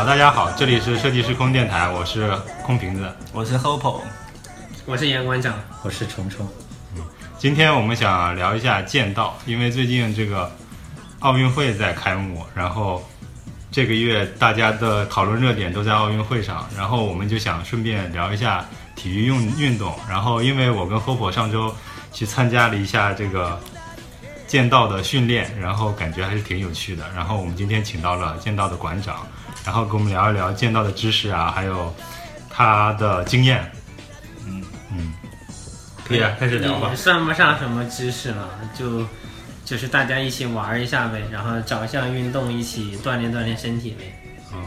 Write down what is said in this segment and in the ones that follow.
啊，大家好，这里是设计师空电台，我是空瓶子。我是 Hopo，我是严馆长，我是虫虫。今天我们想聊一下剑道，因为最近这个奥运会在开幕，然后这个月大家的讨论热点都在奥运会上，然后我们就想顺便聊一下体育运运动。然后因为我跟 Hopo 上周去参加了一下这个剑道的训练，然后感觉还是挺有趣的。然后我们今天请到了剑道的馆长，然后跟我们聊一聊见到的知识啊，还有他的经验。嗯嗯，可以啊，开始聊吧也。算不上什么知识了，就就是大家一起玩一下呗，然后找一项运动一起锻炼锻炼身体呗。嗯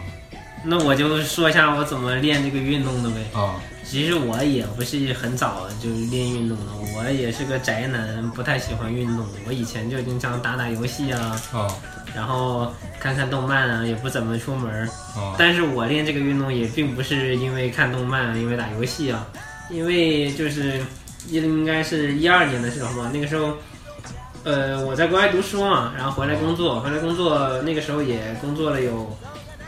那我就说一下我怎么练这个运动的呗。哦其实我也不是很早就练运动了，我也是个宅男，不太喜欢运动。我以前就经常打打游戏啊，哦然后看看动漫啊，也不怎么出门儿。哦但是我练这个运动也并不是因为看动漫，因为打游戏啊，因为就是应该是一二年的时候吧，那个时候，呃，我在国外读书嘛，然后回来工作，回来工作那个时候也工作了有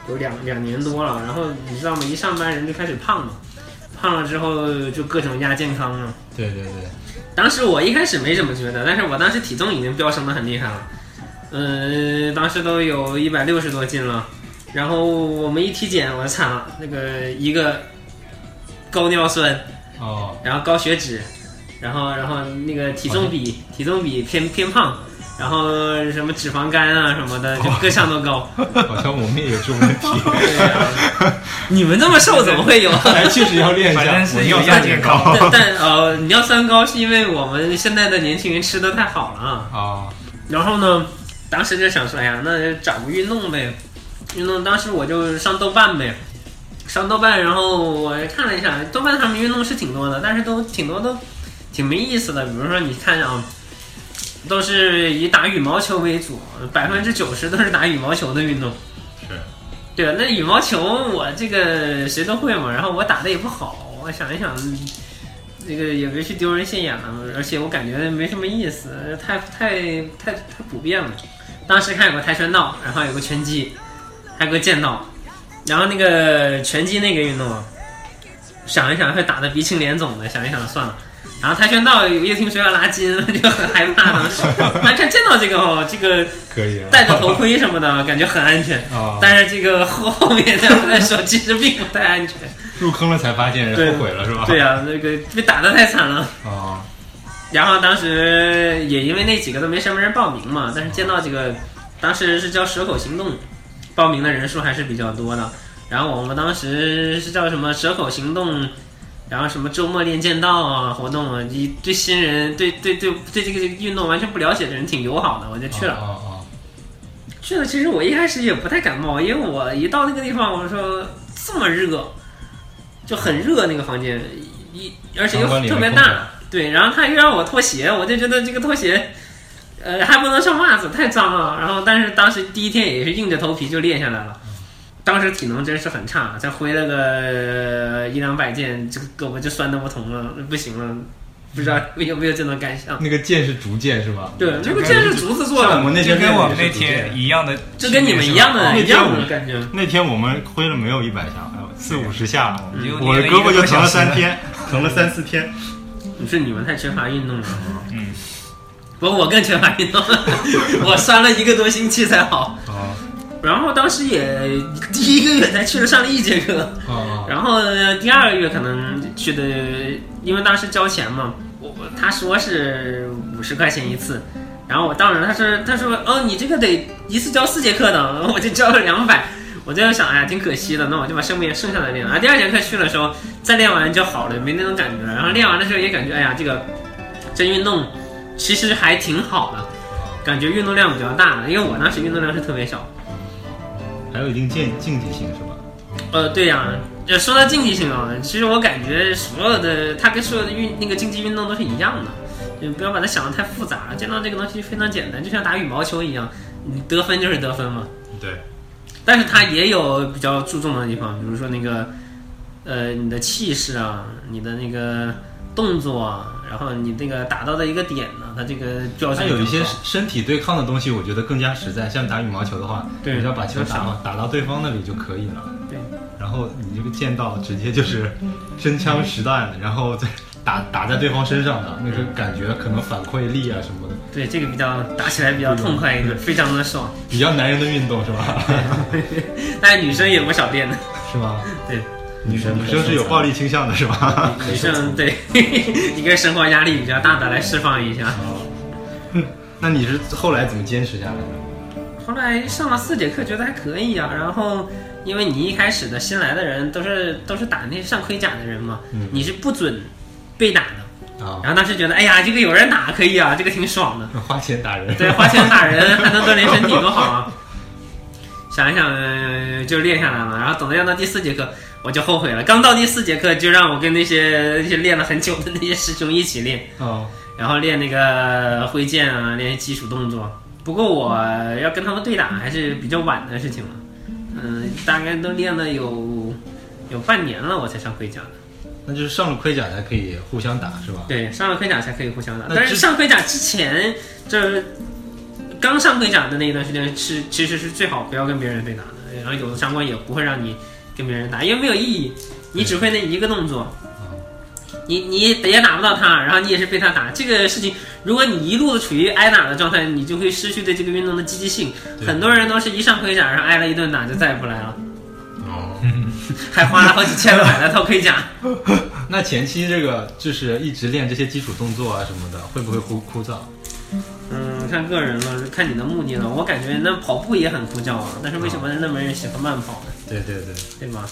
有两两年多了，然后你知道吗？一上班人就开始胖嘛，胖了之后就各种亚健康嘛。对对对，当时我一开始没怎么觉得，但是我当时体重已经飙升的很厉害了，呃，当时都有一百六十多斤了，然后我们一体检，我惨了，那个一个高尿酸，哦。然后高血脂，然后然后那个体重比体重比偏偏胖，然后什么脂肪肝啊什么的，就各项都高。好像我们也有这种问题，对啊，你们这么瘦怎么会有？哎，确实要练一下，反正是我尿有亚健酸也高但但呃，尿酸高是因为我们现在的年轻人吃的太好了啊。啊然后呢，当时就想说，哎呀，那就找个运动呗。运动当时我就上豆瓣呗，上豆瓣，然后我看了一下，豆瓣上面运动是挺多的，但是都挺多都挺没意思的。比如说你看啊，都是以打羽毛球为主，百分之九十都是打羽毛球的运动。是。对，那羽毛球我这个谁都会嘛，然后我打的也不好，我想一想，这个也别去丢人现眼了，而且我感觉没什么意思，太太太太普遍了。当时看有个跆拳道，然后有个拳击，还有个剑道，然后那个拳击那个运动，想一想会打的鼻青脸肿的，想一想算了。然后跆拳道一听说要拉筋，就很害怕当时。完全见到这个哦，这个可以啊戴着头盔什么的，感觉很安全。啊，但是这个后后面这样来说，其实并不太安全。入坑了才发现对后悔了是吧？对呀、那个被打得太惨了。啊然后当时也因为那几个都没什么人报名嘛，但是见到这个，当时是叫蛇口行动，报名的人数还是比较多的。然后我们当时是叫什么蛇口行动，然后什么周末练剑道啊活动啊，一对新人对对对对这个运动完全不了解的人挺友好的，我就去了。啊啊去了，其实我一开始也不太感冒，因为我一到那个地方，我说这么热，就很热那个房间，一而且又特别大，对，然后他又让我脱鞋，我就觉得这个脱鞋，呃，还不能上袜子，太脏了。然后，但是当时第一天也是硬着头皮就练下来了，当时体能真是很差，再挥了个呃一两百剑，这个胳膊就酸的不同了，不行了，不知道有没有这种感想？那个剑是竹剑是吧？对，那个剑是竹子做的，像我们那天就跟我们那天一样的，就跟你们一样的那一样天我的感觉。那天我们挥了没有一百下，四五十下，我的胳膊就疼了三天，疼了三四天。你说你们太缺乏运动了，嗯，不，我更缺乏运动，我酸了一个多星期才好。啊然后当时也第一个月才去了上了一节课，啊然后第二个月可能去的，因为当时交钱嘛，我我他说是五十块钱一次，然后我当时他说他说哦你这个得一次交四节课的，我就交了两百。我就想，哎呀，挺可惜的，那我就把剩面剩下的练了。啊，第二节课去的时候，再练完就好了，没那种感觉。然后练完的时候也感觉，哎呀，这个这运动其实还挺好的，感觉运动量比较大，因为我当时运动量是特别小。还有一定竞竞技性是吧？呃，对呀、呃说到竞技性啊，其实我感觉所有的它跟所有的运那个竞技运动都是一样的，就不要把它想的太复杂。见到这个东西非常简单，就像打羽毛球一样，你得分就是得分嘛。对，但是它也有比较注重的地方，比如说那个，呃，你的气势啊，你的那个动作啊，然后你那个打到的一个点呢，它这个标它有一些身体对抗的东西，我觉得更加实在。像打羽毛球的话，对你只要把球打到打到对方那里就可以了。对，然后你这个剑道直接就是真枪实弹的，然后再打打在对方身上的那个感觉，可能反馈力啊什么的，对这个比较打起来比较痛快一点，非常的爽。比较男人的运动是吧？但是女生也不少练的，是吗？对，女生女生是有暴力倾向的是吧？女生对 一个生活压力比较大的来释放一下。那你是后来怎么坚持下来的？后来上了四节课，觉得还可以啊。然后，因为你一开始的新来的人都是都是打那些上盔甲的人嘛，嗯你是不准被打的。啊，然后当时觉得，哎呀，这个有人打可以啊，这个挺爽的。花钱打人。对，花钱打人还能锻炼身体，多好啊！想一想呃就练下来了。然后等到要到第四节课，我就后悔了。刚到第四节课，就让我跟那些那些练了很久的那些师兄一起练。哦，然后练那个挥剑啊，练基础动作。不过我要跟他们对打还是比较晚的事情了，嗯，大概都练了有有半年了，我才上盔甲的。那就是上了盔甲才可以互相打是吧？对，上了盔甲才可以互相打。那但是之上盔甲之前，这刚上盔甲的那一段时间是其实是最好不要跟别人对打的，然后有的长官也不会让你跟别人打，因为没有意义，你只会那一个动作。你你也打不到他，然后你也是被他打，这个事情，如果你一路的处于挨打的状态，你就会失去对这个运动的积极性。很多人都是一上盔甲，然后挨了一顿打就再也不来了，哦，还花了好几千买了套盔甲。那前期这个就是一直练这些基础动作啊什么的，会不会枯枯燥？嗯，看个人了，看你的目的了。我感觉那跑步也很枯燥啊，但是为什么那么人喜欢慢跑呢？对对对，对吗？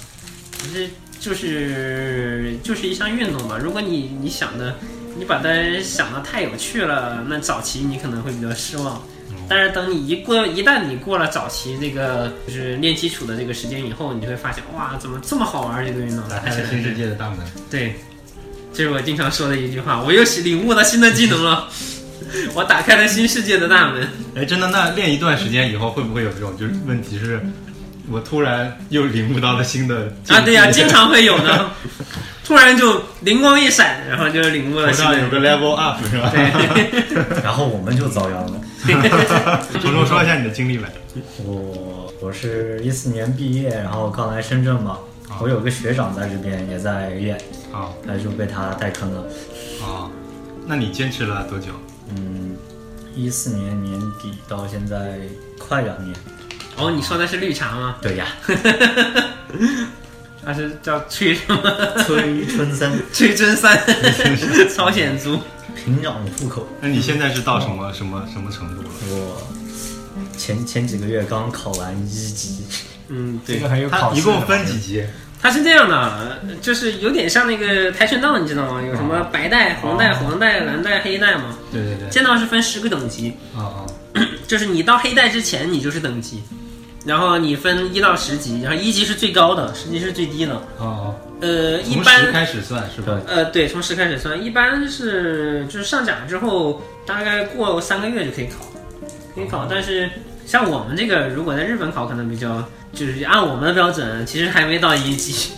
其实就是就是一项运动嘛。如果你你想的，你把它想的太有趣了，那早期你可能会比较失望。但是等你一过，一旦你过了早期这个就是练基础的这个时间以后，你就会发现，哇，怎么这么好玩这个运动？打开了新世界的大门。对，这是我经常说的一句话。我又领悟了新的技能了，我打开了新世界的大门。哎，真的，那练一段时间以后，会不会有这种就是问题是，我突然又领悟到了新的啊，对呀、经常会有的，突然就灵光一闪，然后就领悟了新的有个 level up 是吧？对，然后我们就遭殃了。虫虫说一下你的经历呗。我我是一四年毕业，然后刚来深圳嘛。我有个学长在这边也在练，啊他就被他带坑了。啊，那你坚持了多久？嗯，一四年年底到现在快两年。哦，你说的是绿茶吗？对呀，它是叫崔什么？崔春三，崔春三，朝鲜族。平壤户口。那你现在是到什么什么什么程度了？我前前几个月刚考完一级，嗯，对这个，还有它考试一共分几级？它是这样的，就是有点像那个跆拳道，你知道吗？有什么白带、红带、黄带、蓝带、黑带嘛？对对对。剑道是分十个等级，啊啊 就是你到黑带之前你就是等级，然后你分一到十级，然后一级是最高的，十级是最低的。啊啊！呃，一从十般开始算是吧？呃对，从十开始算，一般是就是上甲之后大概过三个月就可以考，可以考。但是像我们这个，如果在日本考，可能比较就是按我们的标准，其实还没到一级。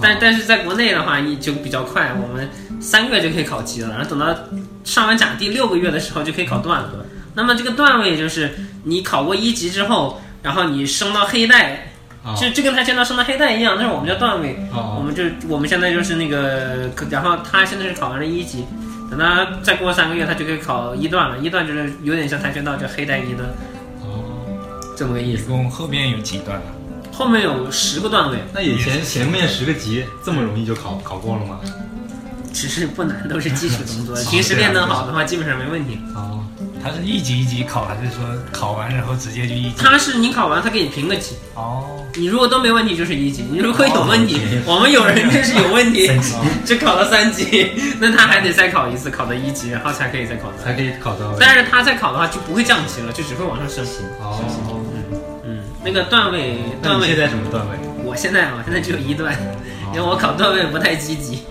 但但是在国内的话，一就比较快，我们三个月就可以考级了，然后等到上完甲第六个月的时候就可以考段了。那么这个段位就是你考过一级之后，然后你升到黑带，啊就就跟跆拳道升到黑带一样，那是我们叫段位。啊我们就我们现在就是那个，然后他现在是考完了一级，等他再过三个月，他就可以考一段了。一段就是有点像跆拳道，叫黑带一段，哦，这么个意思。一共后面有几段啊？后面有十个段位，那以前前面十个级这么容易就考考过了吗？其实不难，都是基础动作。平时练得好的话，基本上没问题。哦，它是一级一级考，还是说考完然后直接就一级？他是你考完，他给你评个级，哦，你如果都没问题就是一级，你如果有问题，我们有人就是有问题，就 考了三级，那他还得再考一次，考到一级，然后才可以再考到。才可以考到位。但是他再考的话就不会降级了，就只会往上升。哦，嗯嗯，那个段位，段位你现在什么段位？我现在我现在只有一段，因为我考段位不太积极。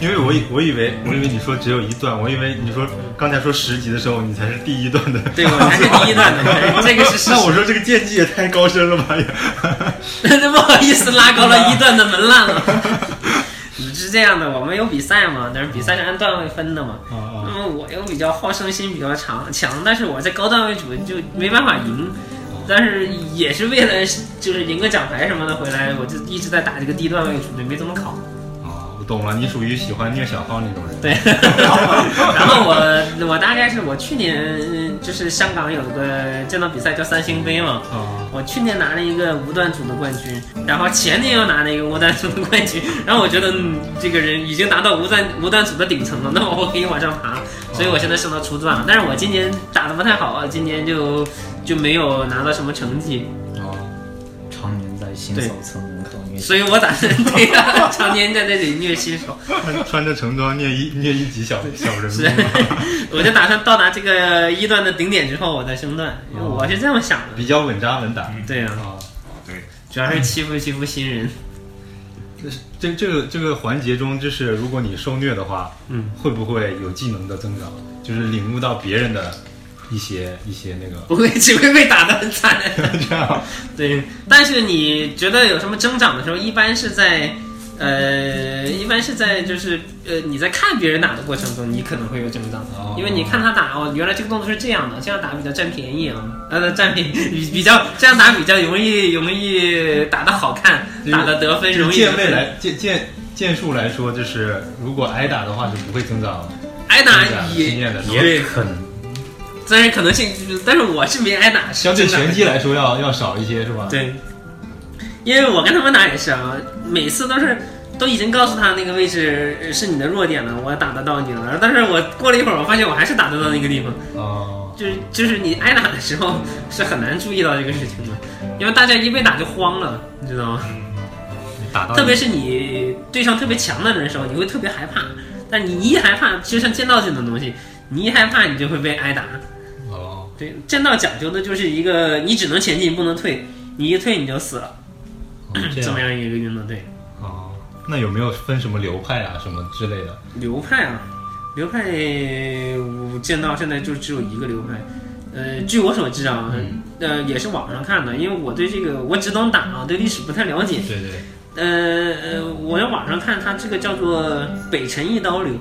因为我以我以为我以为你说只有一段，我以为你说刚才说十级的时候你才是第一段的。对，我才是第一段的，这个是。那我说这个剑技也太高深了吧也。那不好意思拉高了一段的门槛了。是这样的，我们有比赛嘛，但是比赛是按段位分的嘛。那么我又比较好胜心比较强强，但是我在高段位组就没办法赢，但是也是为了就是赢个奖牌什么的回来，我就一直在打这个低段位组，就没怎么考。懂了，你属于喜欢虐小号那种人。对，然后我我大概是我去年就是香港有个见到比赛叫三星杯嘛，啊。我去年拿了一个无段组的冠军，然后前年又拿了一个无段组的冠军，然后我觉得、嗯、这个人已经达到无段无段组的顶层了，那么我可以往上爬，所以我现在升到初段了。但是我今年打的不太好，今年就就没有拿到什么成绩，哦，常年在新手村门口虐所以我打算对呀，常年在那里虐新手。穿穿着橙装虐一虐一级小小人物，我就打算到达这个一段的顶点之后，我再升段，因为我是这么想的。比较稳扎稳打。对呀、啊，对，主要是欺负欺负新人。这这个这个环节中，就是如果你受虐的话，嗯，会不会有技能的增长？就是领悟到别人的一些一些那个不会，只会被打得很惨。这样 对，但是你觉得有什么增长的时候，一般是在，呃，一般是在就是呃你在看别人打的过程中，你可能会有增长，哦因为你看他打哦，原来这个动作是这样的，这样打比较占便宜啊，呃，占便宜比比较这样打比较容易容易打得好看，打的得分容易得分。剑位来剑剑剑术来说，就是如果挨打的话，就不会增长挨打经也验的。也可能但是可能性，但是我是没挨打，相对拳击来说要要少一些，是吧？对，因为我跟他们打也是啊，每次都是都已经告诉他那个位置是你的弱点了，我打得到你了。但是我过了一会儿，我发现我还是打得到那个地方，哦，就是就是你挨打的时候是很难注意到这个事情的，因为大家一被打就慌了，你知道吗？打到特别是你对上特别强的人的时候，你会特别害怕。但你一害怕，就像剑道这种东西，你一害怕你就会被挨打。哦，对，剑道讲究的就是一个你只能前进不能退，你一退你就死了，哦这 这么样样一个运动。队。哦，那有没有分什么流派啊，什么之类的？流派啊，流派我见到现在就只有一个流派。呃，据我所知啊，嗯呃，也是网上看的，因为我对这个我只懂打啊，对历史不太了解。对对，呃呃，我在网上看它这个叫做北辰一刀流，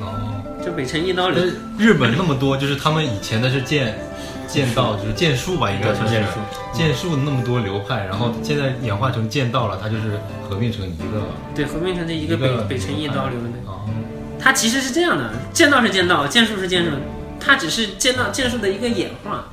哦，就北辰一刀流呃，日本那么多，就是他们以前的是剑剑道，就是剑术吧，应该算是剑术剑术那么多流派，然后现在演化成剑道了，它就是合并成一个。对，合并成这一个一个北北辰一刀流的。哦，它其实是这样的，剑道是剑道，剑术是剑术，它只是剑道剑术的一个演化。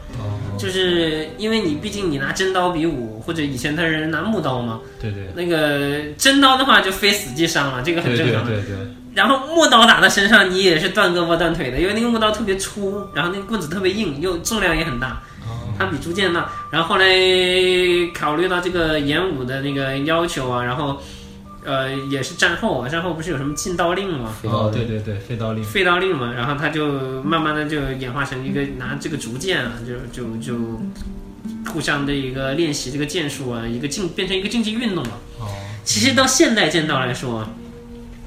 哦，就是因为你毕竟你拿真刀比武，或者以前的人拿木刀嘛，对对那个真刀的话就非死即伤了，这个很正常。对对，然后木刀打在身上，你也是断胳膊断腿的，因为那个木刀特别粗，然后那个棍子特别硬，又重量也很大，哦它比铸剑大。然后后来考虑到这个演武的那个要求啊，然后呃也是战后啊，战后不是有什么禁刀令吗？哦，对对对，废刀令。废刀令嘛，然后他就慢慢的就演化成一个拿这个竹剑啊，就就就互相的一个练习这个剑术啊，一个竞变成一个竞技运动了。哦其实到现代剑道来说，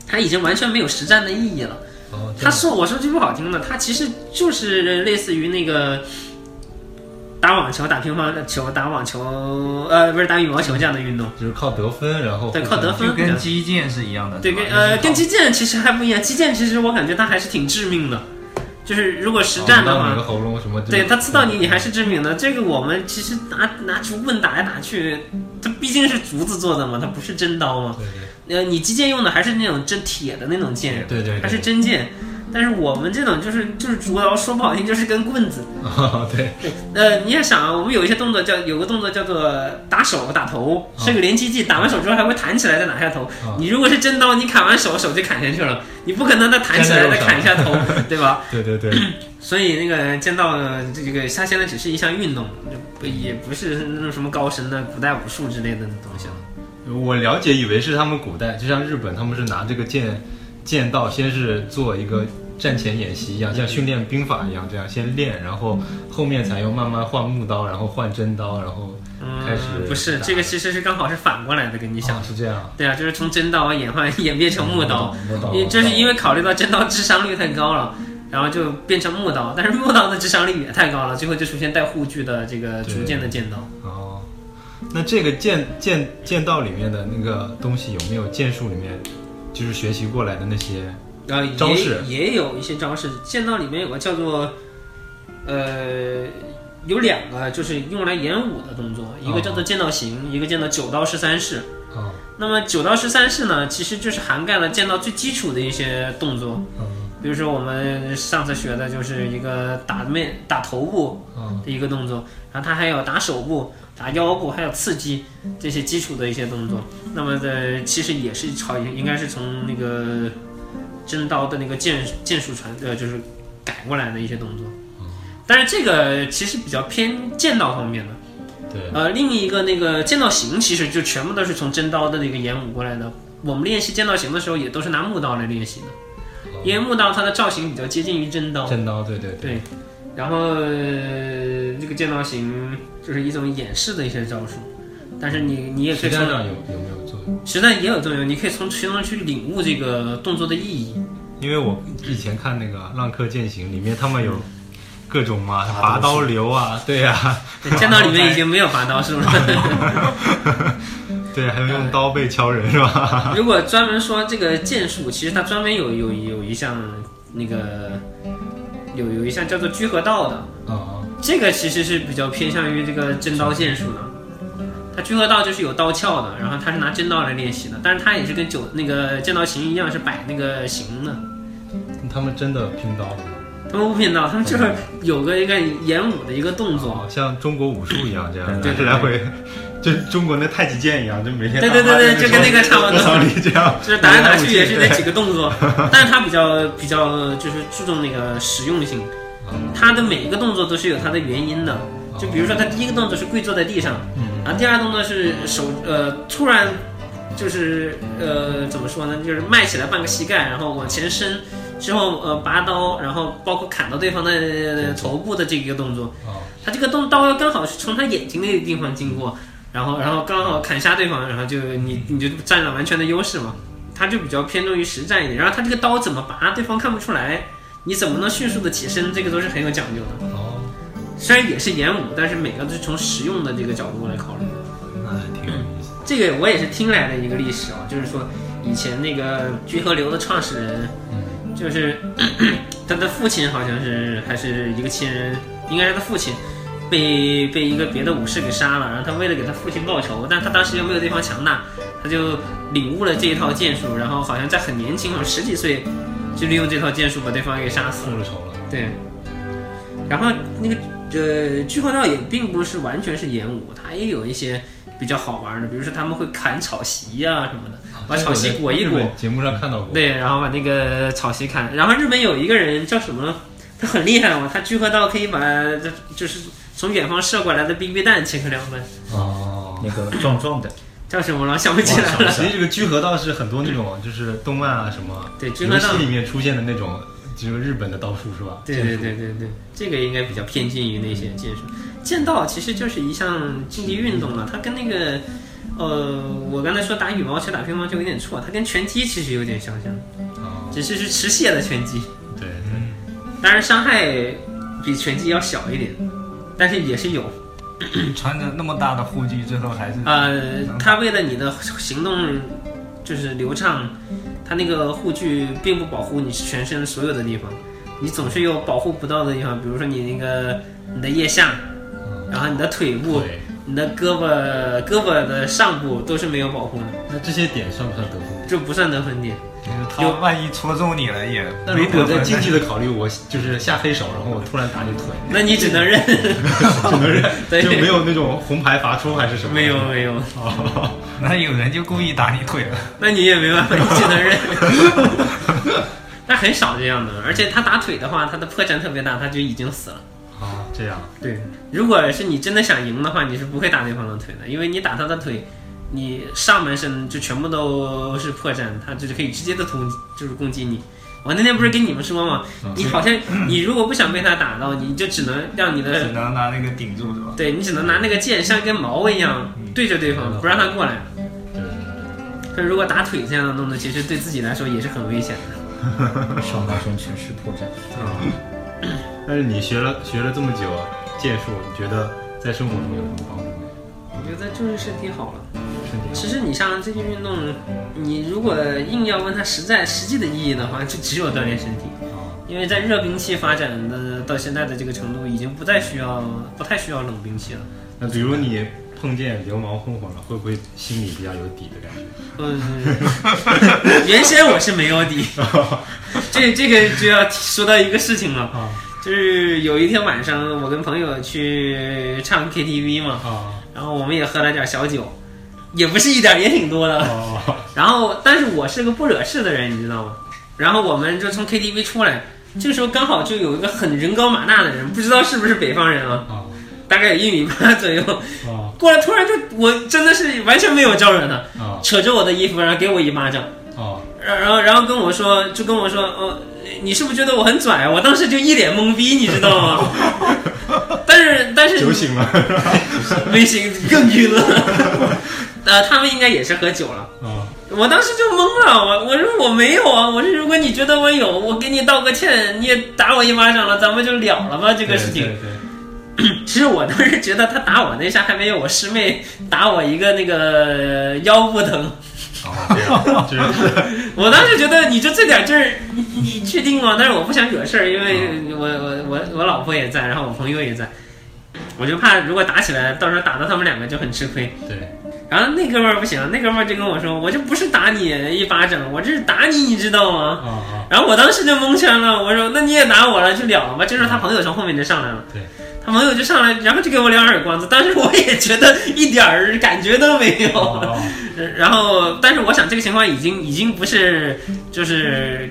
它已经完全没有实战的意义了。哦，他说我说句不好听的，它其实就是类似于那个打网球、打乒乓球、打网球，呃，不是打羽毛球这样的运动。就是靠得分，然后对靠得分就跟击剑是一样的。对，吧跟呃跟击剑其实还不一样，击剑其实我感觉它还是挺致命的，就是如果实战的话？对它刺到你，你还是致命的。这个我们其实拿拿竹棍打来打去，它毕竟是竹子做的嘛，它不是真刀嘛。对对呃，你击剑用的还是那种真铁的那种剑，对对，它是真剑。但是我们这种就是就是竹刀，说不好听就是根棍子。哦 对，呃，你也想啊，我们有一些动作叫有个动作叫做打手打头，是个连击技，打完手之后还会弹起来再打下头。哦你如果是真刀，你砍完手手就砍下去了，你不可能再弹起来再砍一下头，对吧？对对对，所以那个剑道呃这个它现在只是一项运动，就不也不是那种什么高深的古代武术之类的东西了。我了解，以为是他们古代，就像日本，他们是拿这个剑剑道，先是做一个战前演习一样，像训练兵法一样，这样先练，然后后面才用慢慢换木刀，然后换真刀，然后开始嗯，不是打。这个其实是刚好是反过来的，跟你想啊，是这样，对啊，就是从真刀演换演变成木刀，因这是因为考虑到真刀智商率太高了，然后就变成木刀，但是木刀的智商率也太高了，最后就出现带护具的这个逐渐的剑刀。哦，那这个剑剑剑道里面的那个东西有没有剑术里面就是学习过来的那些然后招式也也有一些招式，剑道里面有个叫做，呃，有两个就是用来演武的动作，一个叫做剑道行，一个叫做九刀十三式。哦那么九刀十三式呢，其实就是涵盖了剑道最基础的一些动作，嗯比如说我们上次学的就是一个打面打头部嗯的一个动作，然后它还有打手部、打腰部，还有刺激这些基础的一些动作。那么的其实也是朝应该是从那个真刀的那个剑剑术传呃就是改过来的一些动作。但是这个其实比较偏剑道方面的。对呃，另一个那个剑道行其实就全部都是从真刀的那个演武过来的。我们练习剑道行的时候也都是拿木刀来练习的，因为木刀它的造型比较接近于真刀。真刀对对对，然后、呃这个剑道行就是一种演示的一些招数，但是你你也可实以从战上有有没有作用？实战也有作用，你可以从其中去领悟这个动作的意义。因为我以前看那个《浪客剑行》里面，他们有各种嘛拔刀流啊，对呀、剑道里面已经没有拔刀术了。对，还有用刀背敲人是吧？如果专门说这个剑术，其实它专门有有有一项那个有有一项叫做居合道的，哦这个其实是比较偏向于这个真刀剑术的。它居合道就是有刀鞘的，然后它是拿真刀来练习的，但是它也是跟九那个剑道行一样是摆那个形的。他们真的拼刀，他们不拼刀，他们就是有个一个演武的一个动作。哦，像中国武术一样这样，对来回，就中国那太极剑一样，就每天对对对对，就跟那个差不多。这样，就是打来打去也是那几个，动作，但是它比较比较就是注重那个实用性，哦它的每一个动作都是有它的原因的。就比如说，他第一个动作是跪坐在地上，嗯然后第二个动作是手呃突然就是呃怎么说呢，就是迈起来半个膝盖，然后往前伸，之后呃拔刀，然后包括砍到对方的呃头部的这一个动作，哦他这个动刀刚好是从他眼睛那个地方经过，然后然后刚好砍杀对方，然后就你你就占了完全的优势嘛。他就比较偏重于实战一点，然后他这个刀怎么拔，对方看不出来，你怎么能迅速的起身，这个都是很有讲究的。哦，虽然也是演武，但是每个都是从实用的这个角度来考虑。那还挺有意思。这个我也是听来的一个历史啊，就是说以前那个居合流的创始人，嗯就是 他的父亲好像是还是一个亲人，应该是他父亲，被被一个别的武士给杀了，然后他为了给他父亲报仇，但他当时又没有对方强大，他就领悟了这一套剑术，然后好像在很年轻，好像十几岁，就利用这套剑术把对方给杀死了。复仇了，对，然后那个呃，聚合道也并不是完全是演武，它也有一些比较好玩的，比如说他们会砍草席呀、什么的，把草席裹一裹，节目上看到过。对，然后把那个草席砍。然后日本有一个人叫什么？他很厉害哦，他聚合道可以把这就是从远方射过来的 BB 弹切成两半，哦，那个壮壮的，叫什么了？想不起来了。其实这个聚合道是很多那种就是动漫啊什么对，聚合道游戏。里面出现的那种，就是日本的刀术是吧？对对对对对，这个应该比较偏近于那些剑术。剑道其实就是一项竞技运动了，它跟那个，呃，我刚才说打羽毛球、打乒乓球有点错，它跟拳击其实有点相像，哦，只是是持械的拳击，对对，当然伤害比拳击要小一点，但是也是有。穿着那么大的护具，最后还是呃，他为了你的行动就是流畅，它那个护具并不保护你全身所有的地方，你总是有保护不到的地方，比如说你那个你的腋下，然后你的腿部、你的胳膊、胳膊的上部都是没有保护的，那这些点算不算得分？这不算得分点。就是他万一戳中你了也那如果在没得分。竞技的考虑，我就是下黑手，然后我突然打你腿，那你只能认，只能认，对就没有那种红牌罚出还是什么？没有没有，哦，那有人就故意打你腿了，那你也没办法，你只能认。但很少这样的，而且他打腿的话，他的破绽特别大，他就已经死了。啊，这样，对，如果是你真的想赢的话，你是不会打对方的腿的，因为你打他的腿，你上半身就全部都是破绽，他就是可以直接的攻，就是攻击你。我那天不是跟你们说吗？你好像你如果不想被他打到，你就只能让你的只，能拿那个顶住是吧？对你只能拿那个剑像一根毛一样对着对方，不让他过来。对，可是如果打腿这样的动作，其实对自己来说也是很危险的。上半身全是破绽。但是你学了学了这么久剑术，你觉得在生活中有什么帮助吗？我觉得就是身体好了。身体。其实你像这些运动，你如果硬要问它实在实际的意义的话，就只有锻炼身体。啊，因为在热兵器发展的到现在的这个程度，已经不再需要不太需要冷兵器了。那比如你碰见流氓混混了，会不会心里比较有底的感觉？嗯，原先我是没有底，这这个就要说到一个事情了，啊就是有一天晚上，我跟朋友去唱 KTV 嘛，啊然后我们也喝了点小酒，也不是一点儿，也挺多的。哦 然后，但是我是个不惹事的人，你知道吗？然后我们就从 KTV 出来，这个时候刚好就有一个很人高马大的人，不知道是不是北方人啊，啊大概有一米八左右，啊过来突然就我真的是完全没有招惹他，啊扯着我的衣服，然后给我一巴掌，啊！然然后然后跟我说，就跟我说，哦，你是不是觉得我很拽啊？我当时就一脸懵逼，你知道吗？但是但是酒醒了 没醒，更晕了。呃，他们应该也是喝酒了。啊我当时就懵了，我我说我没有啊，我说如果你觉得我有，我给你道个歉，你也打我一巴掌了，咱们就了了吧这个事情。对对对 其实我当时觉得他打我那下还没有我师妹打我一个那个腰不疼，哦，这样就是 我当时觉得你就这点劲儿，你你确定吗？但是我不想惹事儿，因为我我我我老婆也在，然后我朋友也在，我就怕如果打起来，到时候打到他们两个就很吃亏。对然后那哥们儿不行，那哥们儿就跟我说，我这不是打你一巴掌，我这是打你，你知道吗？啊啊然后我当时就蒙圈了，我说那你也打我了，就了了吧。这时候他朋友从后面就上来了，对，他朋友就上来，然后就给我两耳光子，当时我也觉得一点儿感觉都没有。哦 然后，但是我想这个情况已经已经不是就是。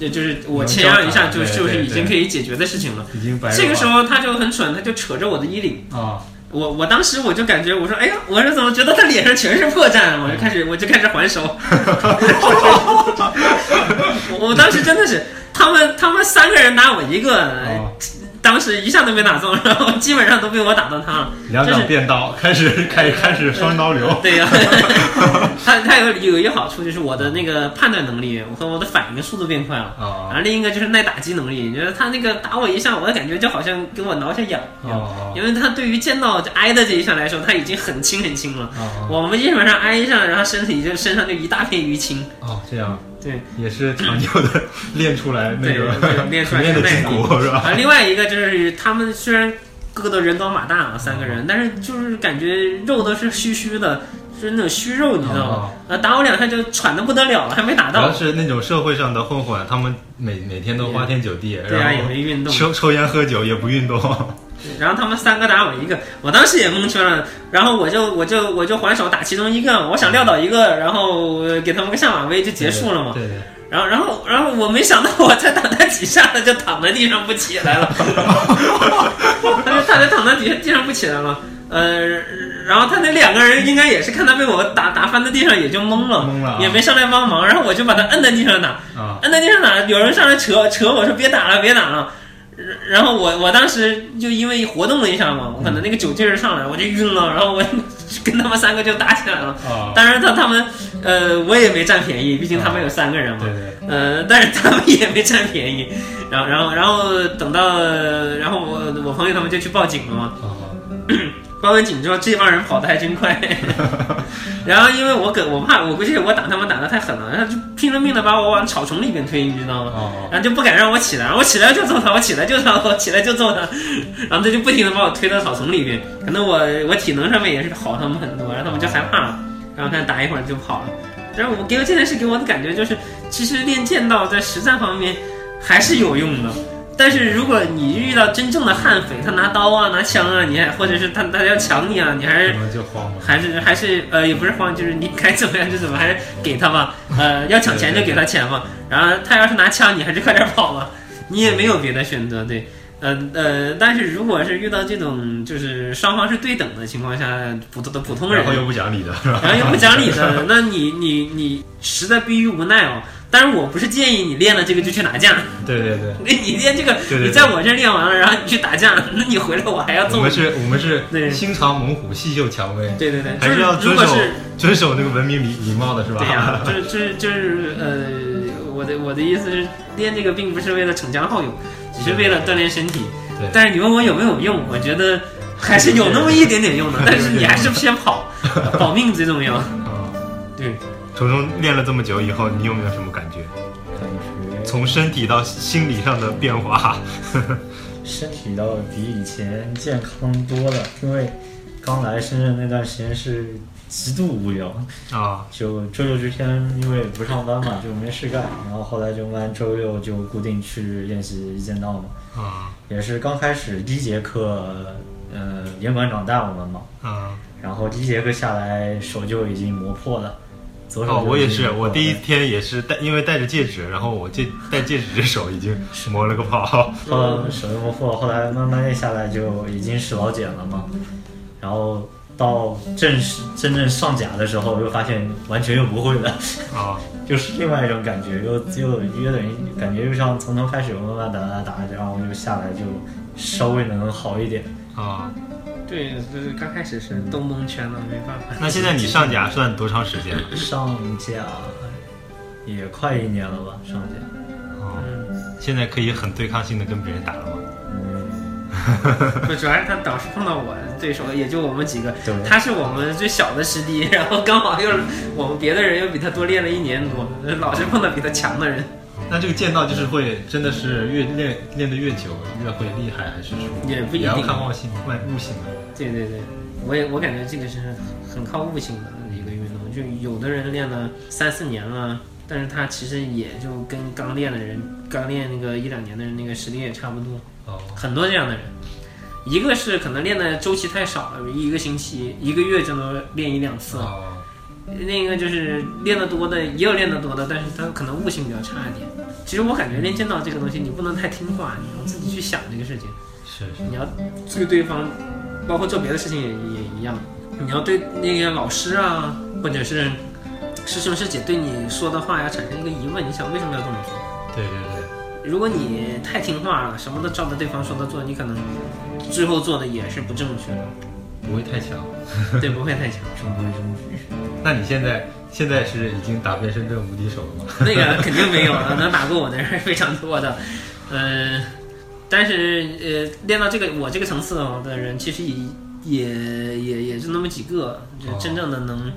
就就是我谦让一下，就对就是已经可以解决的事情了。已经白这个时候他就很蠢，他就扯着我的衣领，啊我我当时我就感觉我说哎呀，我说怎么觉得他脸上全是破绽啊？我就开始我就开始还手，我 我当时真的是他们他们三个人拿我一个，哦当时一下都没打中，然后基本上都被我打到他了。两掌变刀，开始开开始双刀流。对呀、他他有有一个好处就是我的那个判断能力和我的反应速度变快了。啊然后另一个就是耐打击能力，就是他那个打我一下，我的感觉就好像给我挠下痒一样，哦因为他对于剑道就挨的这一下来说，他已经很轻很轻了。哦我们基本上挨一下，然后身体就身上就一大片淤青。哦，这样对也是长久的练出来那个，练出来 练的筋骨是吧？啊，另外一个就是他们虽然个个都人高马大啊，三个人，但是就是感觉肉都是虚虚的，是那种虚肉，你知道吗？啊，打我两下就喘的不得了了，还没打到。主要是那种社会上的混混，他们每每天都花天酒地，对啊，也没运动。抽抽烟喝酒也不运动。然后他们三个打我一个，我当时也蒙圈了，然后我就我就我就还手打其中一个，我想撂倒一个，然后呃给他们个下马威就结束了嘛。对对，然后然后然后我没想到我才打他几下，他就躺在地上不起来了，他就他就躺在地地上不起来了。呃，然后他那两个人应该也是看他被我打打翻在地上，也就懵了，懵了啊也没上来帮忙。然后我就把他摁在地上打，啊摁在地上打，有人上来扯扯我说别打了，别打了。然后我我当时就因为活动了一下嘛，我可能那个酒劲儿上来，我就晕了，然后我 跟他们三个就打起来了。啊，当然他他们呃我也没占便宜，毕竟他们有三个人嘛。对对，呃，但是他们也没占便宜，然后然后然后等到然后我我朋友他们就去报警了嘛，啊报完警之后这帮人跑得还真快，然后因为我跟我怕我估计我打他们打的太狠了，然后就拼了命的把我往草丛里边推，你知道吗？哦然后就不敢让我起来，然后我起来就揍他，我起来就揍他，我起来就揍他，然后他就不停的把我推到草丛里边，可能我我体能上面也是好他们很多，然后他们就害怕了，然后他打一会儿就跑了。然后我给我这件事给我的感觉就是，其实练剑道在实战方面还是有用的。但是如果你遇到真正的悍匪，他拿刀啊、拿枪啊，你还或者是他他要抢你啊，你还是就慌了。还是还是呃，也不是慌，就是你该怎么样就怎么，还是给他吧。呃，要抢钱就给他钱嘛。然后他要是拿枪，你还是快点跑吧。你也没有别的选择，对。呃呃，但是如果是遇到这种就是双方是对等的情况下，普通的普通人然，后又不讲理的？然后又不讲理的，那你你你实在逼于无奈哦。当然，我不是建议你练了这个就去打架，对对对，你 你练这个，对对你在我这儿练完了，然后你去打架，那你回来我还要揍你。我们是，我们是对。心肠猛虎，细嗅蔷薇，对对对，还是要遵守就是如果是遵守那个文明礼礼貌的是吧？对呀、就是就是就是呃，我的我的意思是，练这个并不是为了逞强好勇，只是为了锻炼身体。对。但是你问我有没有用，我觉得还是有那么一点点用的，但是你还是先跑，保命最重要。对，从中练了这么久以后，你有没有什么感觉？感觉。从身体到心理上的变化？身体倒比以前健康多了，因为刚来深圳那段时间是极度无聊，啊，就周六之天因为不上班嘛，就没事干，然后后来就慢慢周六就固定去练习一剑道嘛，啊，也是刚开始第一节课，呃，严馆长带我们嘛，啊。然后第一节课下来手就已经磨破了，左手哦，我也是，我第一天也是戴，因为戴着戒指，然后我戒戴戒指的手已经 磨了个泡。呃手又磨破，后来慢慢练下来就已经是老茧了嘛。然后到正式真正上甲的时候，又发现完全又不会了，啊，就是另外一种感觉，又又约等于感觉又像从头开始慢慢打打打，然后就下来就稍微能好一点。啊，对，就是刚开始是都蒙圈了，没办法。那现在你上甲算多长时间了？上甲也快一年了吧，上甲。哦，嗯，现在可以很对抗性的跟别人打了吗？嗯，不，主要是他导师碰到我对手也就我们几个，对他是我们最小的师弟，然后刚好又我们别的人又比他多练了一年多，老是碰到比他强的人。那这个剑道就是会真的是越练练得越久越会厉害，还是说也不一定要看悟性、外悟性的？对对对，我也我感觉这个是很靠悟性的一个运动，就有的人练了三四年了，但是他其实也就跟刚练的人，刚练那个一两年的人那个实力也差不多，哦，很多这样的人。一个是可能练的周期太少了，一个星期、一个月就能练一两次；哦，另一个就是练得多的，也有练得多的，但是他可能悟性比较差一点。其实我感觉练剑道这个东西，你不能太听话，你要自己去想这个事情。是是，你要对对方，包括做别的事情也也一样，你要对那个老师啊，或者是师兄师姐对你说的话呀产生一个疑问，你想为什么要这么做？对对对，如果你太听话了，什么都照着对方说的做，你可能最后做的也是不正确的，不会太强。对，不会太强。中规中矩。那你现在现在是已经打遍深圳无敌手了吗？那个肯定没有了，能打过我的人非常多的，嗯、但是呃，练到这个我这个层次的人，其实也也也也就那么几个，就真正的能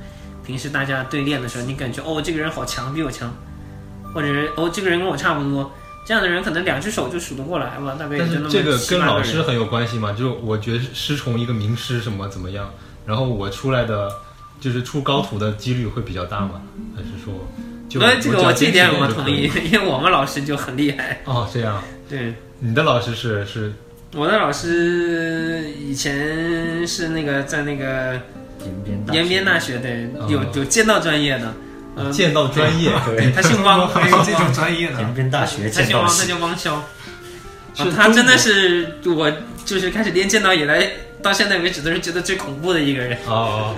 平时大家对练的时候，你感觉哦这个人好强，比我强，或者是哦这个人跟我差不多，这样的人可能两只手就数得过来吧，大概也就那么这个跟老师很有关系嘛，就是我觉得师从一个名师什么怎么样，然后我出来的就是出高徒的几率会比较大嘛？还是说就呃，这个我这点我我同意，因为我们老师就很厉害。哦，这样，对，你的老师是是我的老师以前是那个在那个延边大延边大学学对，哦有有剑道专业的，嗯，剑道专业，对。他姓汪，还有这种专业的。延，边大学他姓汪，他剑道系，叫汪潇。是啊他真的是我就是开始练剑道以来，到现在为止都是觉得最恐怖的一个人。哦哦，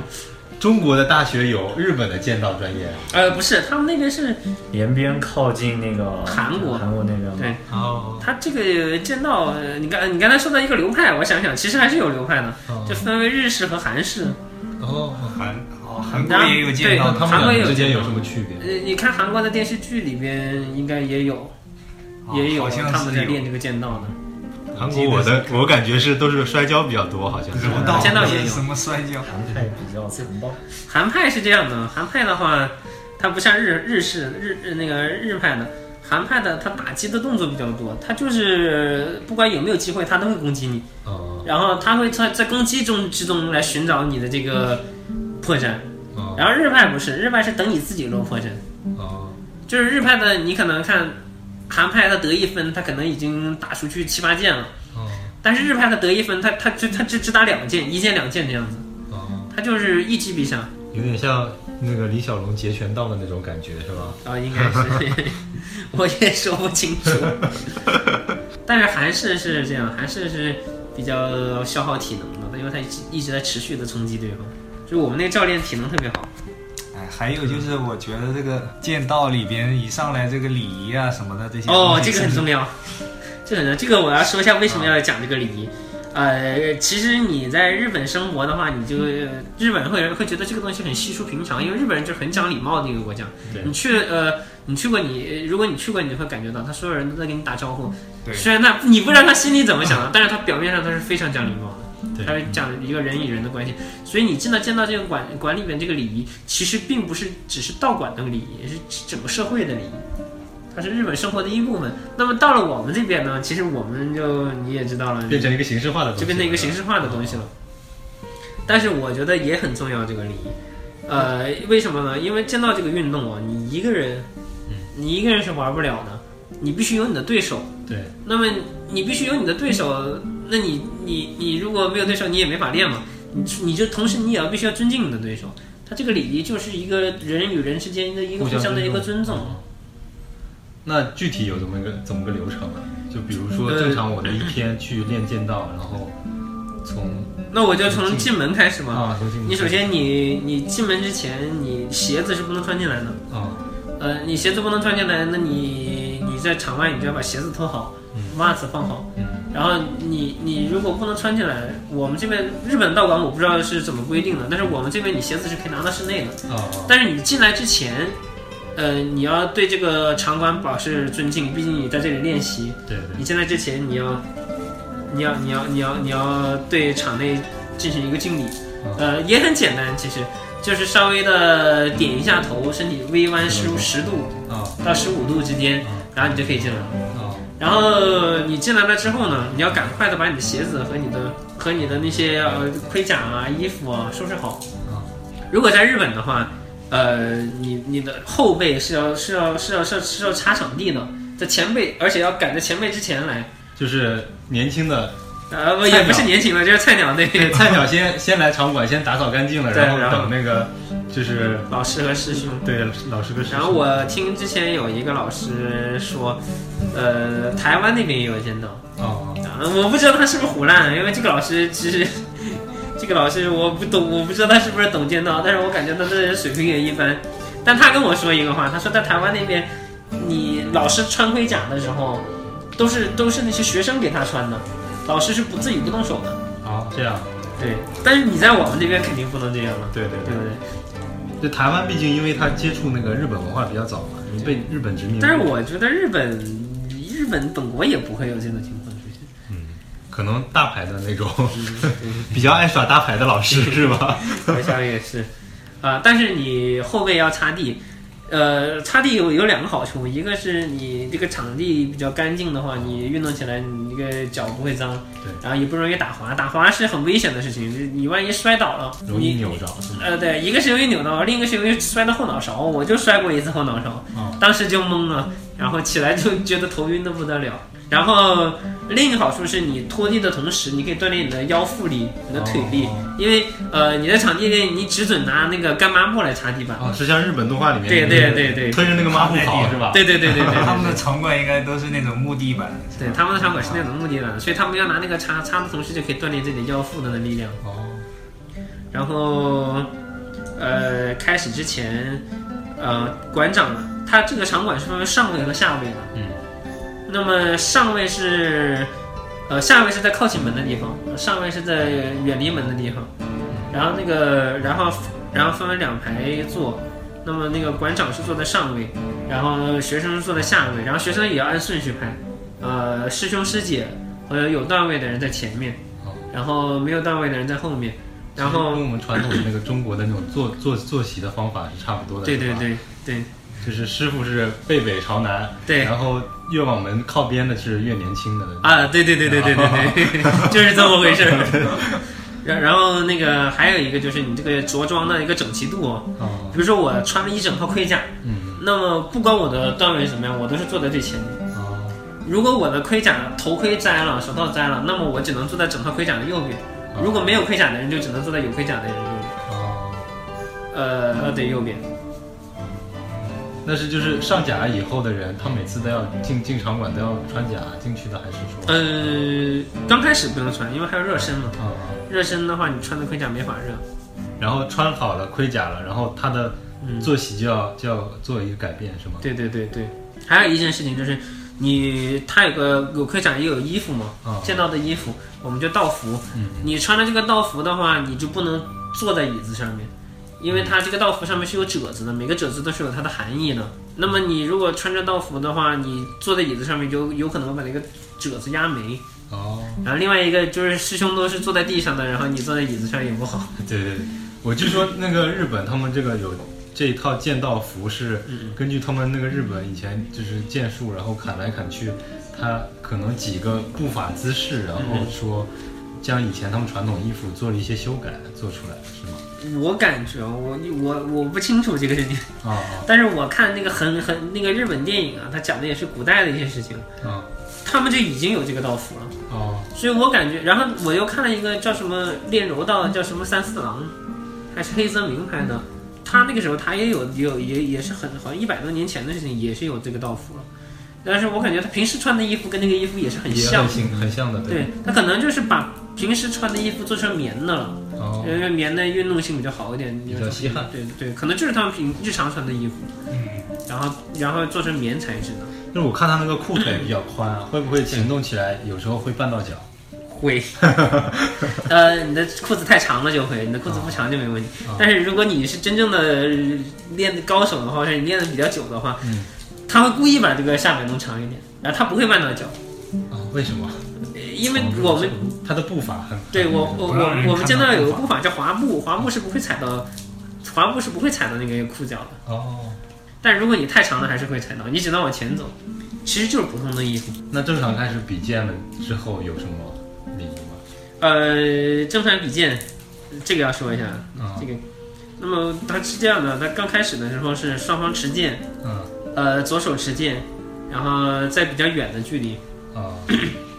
中国的大学有日本的剑道专业？呃，不是，他们那边是延边靠近那个韩国。韩国那边嘛。对。哦他这个剑道，呃你刚你刚才说到一个流派，我想想，其实还是有流派的，哦。就分为日式和韩式。哦，韩哦韩国也有剑道对他们韩国也有两个之间有什么区别？呃，你看韩国的电视剧里边应该也有，哦也有像他们在练这个剑道的。韩国我的我感觉是都是摔跤比较多，好像是。柔道剑道也有什么摔跤，韩派比较残暴，韩派是这样的，韩派的话，它不像日日式日日那个日派的，韩派的它打击的动作比较多，它就是不管有没有机会，它都会攻击你，哦然后它会在在攻击中之中来寻找你的这个破绽。哦然后日派不是，日派是等你自己露破绽，哦就是日派的你可能看韩派他得一分，他可能已经打出去七八件了。哦但是日派他得一分，他他就他只只打两件，一件两件这样子，哦，他就是一击必杀有点像那个李小龙截拳道的那种感觉，是吧？啊，应该是，我也说不清楚。但是韩式是这样，韩式是比较消耗体能的，因为他一一直在持续的冲击对方。就我们那个教练体能特别好，哎，还有就是我觉得这个剑道里边一上来这个礼仪啊什么的这些哦，这个很重要，这个很重要。这个我要说一下为什么要讲这个礼仪。呃，其实你在日本生活的话，你就日本会会觉得这个东西很稀疏平常，因为日本人就是很讲礼貌的一个国家。对你去呃，你去过你，如果你去过，你就会感觉到他所有人都在跟你打招呼。对虽然那你不知道他心里怎么想的，但是他表面上他是非常讲礼貌的。对它是讲一个人与人的关系。所以你进到剑道这个馆馆里边这个礼仪，其实并不是只是道馆的礼仪，是整个社会的礼仪。它是日本生活的一部分。那么到了我们这边呢，其实我们就你也知道了，变成一个形式化的东西，就变成一个形式化的东西了。但是我觉得也很重要，这个礼仪。呃，为什么呢？因为剑道这个运动啊，你一个人，你一个人是玩不了的，你必须有你的对手。对，那么你必须有你的对手，那你你你如果没有对手，你也没法练嘛。你你就同时你也要必须要尊敬你的对手。他这个礼仪就是一个人与人之间的一个互相的一个尊尊重。那具体有怎么个怎么个流程啊？就比如说呃正常我的一天去练剑道，然后从 那我就从进门开始嘛。啊从进你首先你你进门之前，你鞋子是不能穿进来的。啊呃，你鞋子不能穿进来，那你你在场外你就要把鞋子脱好，袜子放好。嗯然后你你如果不能穿进来，我们这边日本道馆我不知道是怎么规定的，但是我们这边你鞋子是可以拿到室内的。啊但是你进来之前，呃，你要对这个场馆表示尊敬，毕竟你在这里练习。对对你进来之前，你要，你要，你要，你要，你要对场内进行一个敬礼。呃，也很简单，其实就是稍微的点一下头，身体微弯十十度啊到十五度之间，然后你就可以进来了。啊然后你进来了之后呢，你要赶快的把你的鞋子和你的和你的那些呃盔甲啊、衣服啊收拾好。啊如果在日本的话，呃，你你的后背是要是要是要是要是要插场地的，在前辈，而且要赶在前辈之前来。就是年轻的呃，不也不是年轻的，就是菜鸟那。对菜鸟先先来场馆，先打扫干净了，然后等那个就是老师和师兄。对老师和师兄然后我听之前有一个老师说，呃，台湾那边也有剑道。哦啊，我不知道他是不是胡乱，因为这个老师其实，这个老师我不懂，我不知道他是不是懂剑道，但是我感觉他的人水平也一般。但他跟我说一个话，他说在台湾那边，你老师穿盔甲的时候，都是都是那些学生给他穿的，老师是不自己不动手的。哦这样对，但是你在我们这边肯定不能这样了，对对对不对？对台湾毕竟因为他接触那个日本文化比较早嘛，被日本殖民，但是我觉得日本日本本国也不会有这种情况出现。嗯可能大牌的那种 比较爱耍大牌的老师是吧？我想也是，啊、但是你后背要擦地，呃，擦地有有两个好处，一个是你这个场地比较干净的话，你运动起来你这个脚不会脏，对，然后也不容易打滑，打滑是很危险的事情，你你万一摔倒了，容易扭着？呃，对，一个是容易扭到，另一个是容易摔到后脑勺。我就摔过一次后脑勺，哦当时就懵了，然后起来就觉得头晕的不得了。然后另一个好处是你拖地的同时，你可以锻炼你的腰腹力、你的腿力，哦因为呃你在场地内你只准拿那个干抹布来擦地板。哦，是像日本动画里面对对对对推着那个抹布跑是吧？对对对对对对 他们的场馆应该都是那种木地板，对，他们的场馆是那种木地板，所以他们要拿那个擦擦的同时就可以锻炼自己的腰腹的力量。哦，然后，呃，开始之前，呃，馆长他这个场馆是分为上位和下位的。嗯。那么上位是，呃，下位是在靠近门的地方，上位是在远离门的地方。然后那个，然后然后分为两排坐。那么那个馆长是坐在上位，然后学生是坐在下位，然后学生也要按顺序排，呃，师兄师姐和有段位的人在前面哦，然后没有段位的人在后面。然后跟我们传统的那个中国的那种坐坐坐席的方法是差不多的，对对对对就是师傅是背北朝南，对然后越往门靠边的是越年轻的啊，对对对对对对对，就是这么回事。然然后那个还有一个就是你这个着装的一个整齐度哦，哦，比如说我穿了一整套盔甲，嗯，那么不管我的段位什么样，我都是坐在最前面。哦，如果我的盔甲头盔摘了，手套摘了，那么我只能坐在整套盔甲的右边。如果没有盔甲的人，就只能坐在有盔甲的人右边。哦，呃呃，对，右边。那是就是上甲以后的人，他每次都要进进场馆都要穿甲进去的，还是说？呃，刚开始不用穿，因为还有热身嘛。啊、热身的话，你穿的盔甲没法热。然后穿好了盔甲了，然后他的嗯坐席就要、就要做一个改变，是吗？对对对对，还有一件事情就是，你他有个有盔甲也有衣服嘛，啊剑道的衣服，我们就道服。嗯你穿了这个道服的话，你就不能坐在椅子上面，因为它这个道服上面是有褶子的，每个褶子都是有它的含义的。那么你如果穿着道服的话，你坐在椅子上面就有可能会把那个褶子压没。哦，然后另外一个就是师兄都是坐在地上的，然后你坐在椅子上也不好。对对对，我据说那个日本他们这个有这一套剑道服是嗯根据他们那个日本以前就是剑术，然后砍来砍去，他可能几个步法姿势，然后嗯说将以前他们传统衣服做了一些修改做出来？我感觉我我我不清楚这个事情，啊但是我看那个很很那个日本电影啊，它讲的也是古代的一些事情，啊。啊他们就已经有这个道服了。哦所以我感觉，然后我又看了一个叫什么练柔道，叫什么三四郎，还是黑泽明拍的。他那个时候他也有有也也是很好像一百多年前的事情，也是有这个道服了。但是我感觉他平时穿的衣服跟那个衣服也是很，像。很像的对他可能就是把平时穿的衣服做成棉的了，哦因为棉的运动性比较好一点，比较吸汗对对，可能就是他们平日常穿的衣服，嗯。然后然后做成棉材质的。就是我看他那个裤腿比较宽啊，会不会行动起来有时候会绊到脚？会，呃，你的裤子太长了就会，你的裤子不长就没问题。哦但是如果你是真正的练的高手的话，或者你练的比较久的话，嗯他会故意把这个下摆弄长一点，然后他不会绊到脚，啊，为什么？呃因为我们他的步伐很对我我我我们见到有个步伐叫滑步，滑步是不会踩到，滑步是不会踩到那个裤脚的。哦。但如果你太长了，还是会踩到，你只能往前走，其实就是普通的衣服。那正常开始比剑了之后有什么礼仪吗？呃，正常比剑，这个要说一下，啊这个，那么它是这样的，它刚开始的时候是双方持剑，嗯呃，左手持剑，然后在比较远的距离，啊，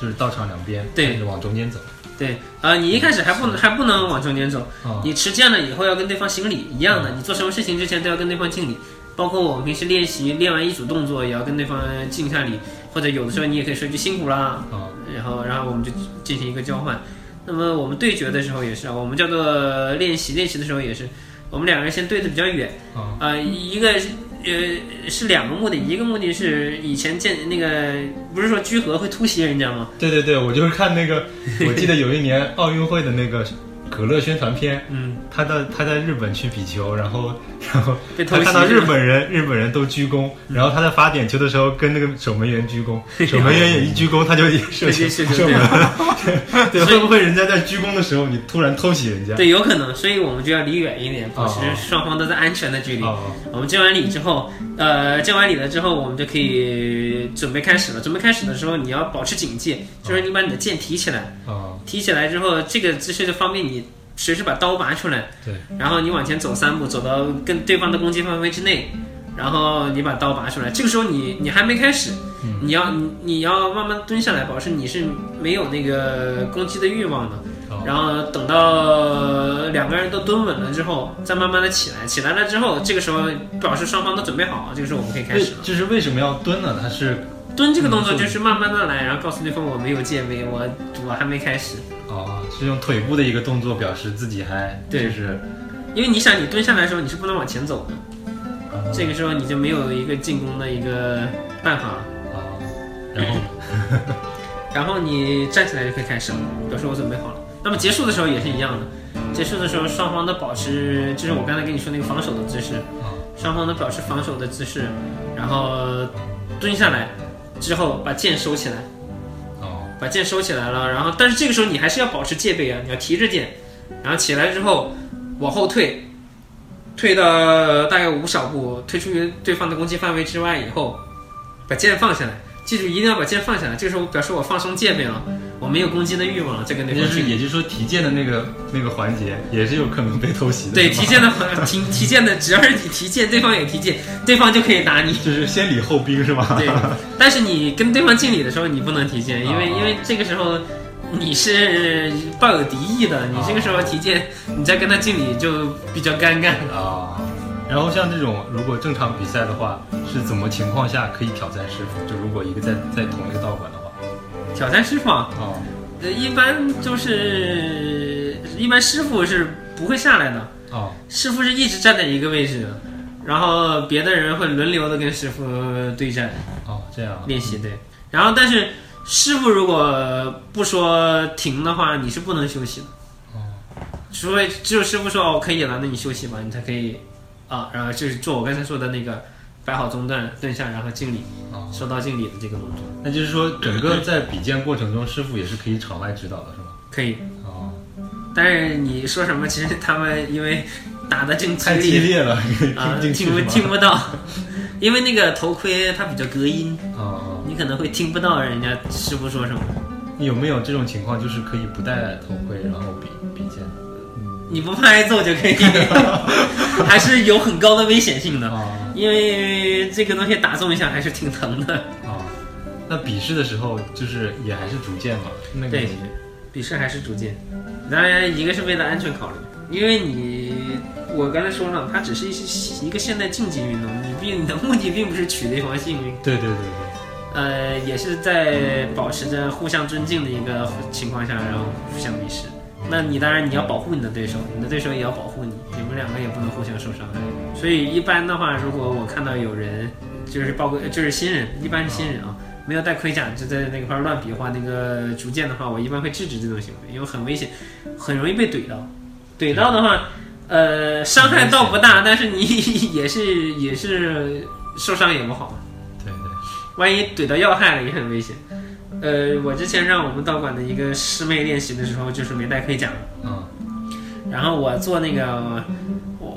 就是道场两边，对。往中间走。对，呃，你一开始还不能还不能往中间走，啊你持剑了以后要跟对方行礼，一样的，你做什么事情之前都要跟对方敬礼，包括我们平时练习练完一组动作也要跟对方敬一下礼，或者有的时候你也可以说一句辛苦啦，啊然后然后我们就进行一个交换。那么我们对决的时候也是啊，我们叫做练习，练习的时候也是，我们两个人先对的比较远，啊啊、一个是呃是两个目的，一个目的是以前见那个不是说居合会突袭人家吗？对对对，我就是看那个，我记得有一年奥运会的那个可乐宣传片，嗯，他在他在日本去比球，然后然后被偷看到日本人日本人都鞠躬，然后他在罚点球的时候跟那个守门员鞠躬，守门员也一鞠躬，他就也射球射门了。对，会不会人家在鞠躬的时候你突然偷袭人家？对，有可能，所以我们就要离远一点，保持哦双方都在安全的距离。哦我们敬完礼之后，呃，敬完礼了之后，我们就可以准备开始了。准备开始的时候，你要保持警戒，就是你把你的剑提起来，哦，提起来之后，这个姿势就方便你随时把刀拔出来，对，然后你往前走三步，走到跟对方的攻击范围之内，然后你把刀拔出来。这个时候你你还没开始，嗯你要你你要慢慢蹲下来，保持你是没有那个攻击的欲望的。哦然后等到两个人都蹲稳了之后，再慢慢的起来。起来了之后，这个时候表示双方都准备好，这个时候我们可以开始了。就是为什么要蹲呢？它是蹲这个动作嗯就是慢慢的来，然后告诉对方我没有戒备，我我还没开始。哦，是用腿部的一个动作表示自己还对是因为你想，你蹲下来的时候你是不能往前走的，哦这个时候你就没有一个进攻的一个办法了。哦，然后 然后你站起来就可以开始了，表示我准备好了。那么结束的时候也是一样的，结束的时候双方都保持，就是我刚才跟你说那个防守的姿势，啊双方都保持防守的姿势，然后蹲下来之后把剑收起来，哦把剑收起来了，然后但是这个时候你还是要保持戒备啊，你要提着剑，然后起来之后往后退，退到大概五小步，退出于对方的攻击范围之外以后，把剑放下来。记住，一定要把剑放下来。这个时候表示我放松戒备了，没有攻击的欲望了。再跟对也就是也就是说提剑的那个那个环节也是有可能被偷袭的。对提剑的提提剑的，只要是你提剑，对方也提剑，对方就可以打你。就是先礼后兵是吧？对，但是你跟对方敬礼的时候，你不能提剑，因为啊因为这个时候你是抱有敌意的，你这个时候提剑，你再跟他敬礼就比较尴尬。啊。然后像这种如果正常比赛的话，是怎么情况下可以挑战师傅？就如果一个在在同一个道馆的话，挑战师傅啊，一般就是一般师傅是不会下来的，哦师傅是一直站在一个位置的，然后别的人会轮流的跟师傅对战。哦，这样啊练习对。然后但是师傅如果不说停的话，你是不能休息的。哦除非只有师傅说哦可以了，那你休息吧，你才可以啊。然后就是做我刚才说的那个摆好中段，蹲下，然后敬礼，哦。收到敬礼的这个动作那就是说，整个在比剑过程中，师傅也是可以场外指导的，是吗？可以。哦，但是你说什么，其实他们因为打的正激太激烈烈了，啊，听不听不到，因为那个头盔它比较隔音，哦，你可能会听不到人家师傅说什么。有没有这种情况，就是可以不戴头盔，然后比比剑？你不怕挨揍就可以，还是有很高的危险性的，哦因为这个东西打中一下还是挺疼的。哦，那比试的时候，就是也还是逐渐嘛？那个对比试还是逐渐，当然一个是为了安全考虑，因为你我刚才说了，它只是一一个现代竞技运动，你并你的目的并不是取得一方性命，对对对呃，也是在保持着互相尊敬的一个情况下，然后互相比试。那你当然你要保护你的对手，你的对手也要保护你，你们两个也不能互相受伤害。所以一般的话，如果我看到有人就是包括就是新人，一般是新人啊，没有带盔甲就在那块儿乱比划那个逐渐的话，我一般会制止这种行为，因为很危险，很容易被怼到。怼到的话，呃，伤害倒不大，但是你也是也是受伤也不好。对对万一怼到要害了也很危险。呃，我之前让我们道馆的一个师妹练习的时候，就是没带盔甲，嗯然后我做那个，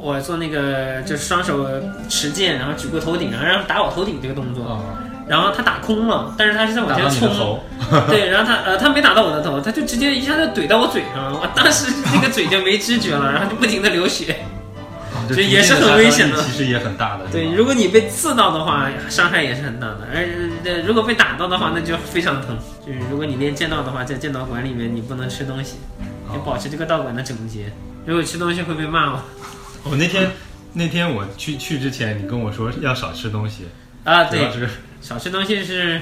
我我做那个就是双手持剑，然后举过头顶，然后让他打我头顶这个动作，哦，然后他打空了，但是他是在往前冲，对，然后他呃他没打到我的头，他就直接一下就怼到我嘴上了，我当时那个嘴就没知觉了，然后就不停的流血。这这也是很危险的其实也很大的。对，如果你被刺到的话，伤害也是很大的。而呃如果被打到的话，那就非常疼。就是如果你练剑道的话，在剑道馆里面你不能吃东西，要保持这个道馆的整洁。如果吃东西会被骂哦。我那天那天我去去之前，你跟我说要少吃东西，啊，对，是少吃东西是，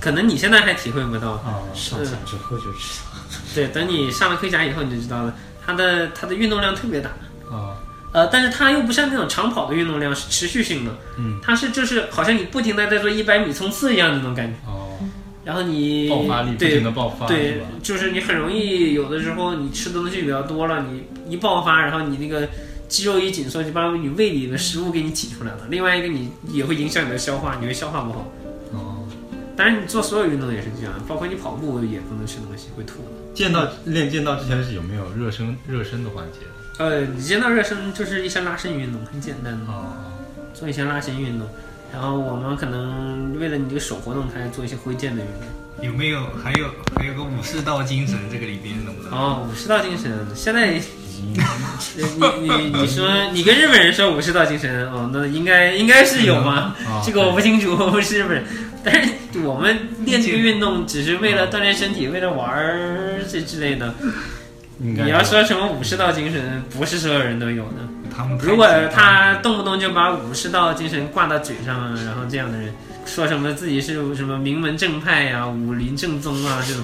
可能你现在还体会不到。啊上架之后就知道。对，等你上了盔甲以后你就知道了，它的它的运动量特别大。啊呃，但是它又不像那种长跑的运动量是持续性的，嗯，它是就是好像你不停的在做一百米冲刺一样的那种感觉。哦，然后你爆发力不对停的爆发，对吧？，就是你很容易有的时候你吃的东西比较多了，你一爆发，然后你那个肌肉一紧缩，就把你胃里的食物给你挤出来了。另外一个你也会影响你的消化，你会消化不好。哦，当然你做所有运动也是这样，包括你跑步也不能吃东西，会吐。见到练剑道之前是有没有热身热身的环节？呃，你见到热身就是一些拉伸运动，很简单的，哦，做一些拉伸运动。然后我们可能为了你这个手活动还，做一些挥剑的运动。有没有还有还有个武士道精神这个里边能不能？哦，武士道精神，现在你你你说你跟日本人说武士道精神，哦，那应该应该是有吗？啊这个我不清楚，我不是日本人。但是我们练这个运动只是为了锻炼身体，为了玩儿这之类的。你要说什么武士道精神，不是所有人都有的。他们如果他动不动就把武士道精神挂到嘴上，然后这样的人说什么自己是什么名门正派呀、武林正宗啊，这种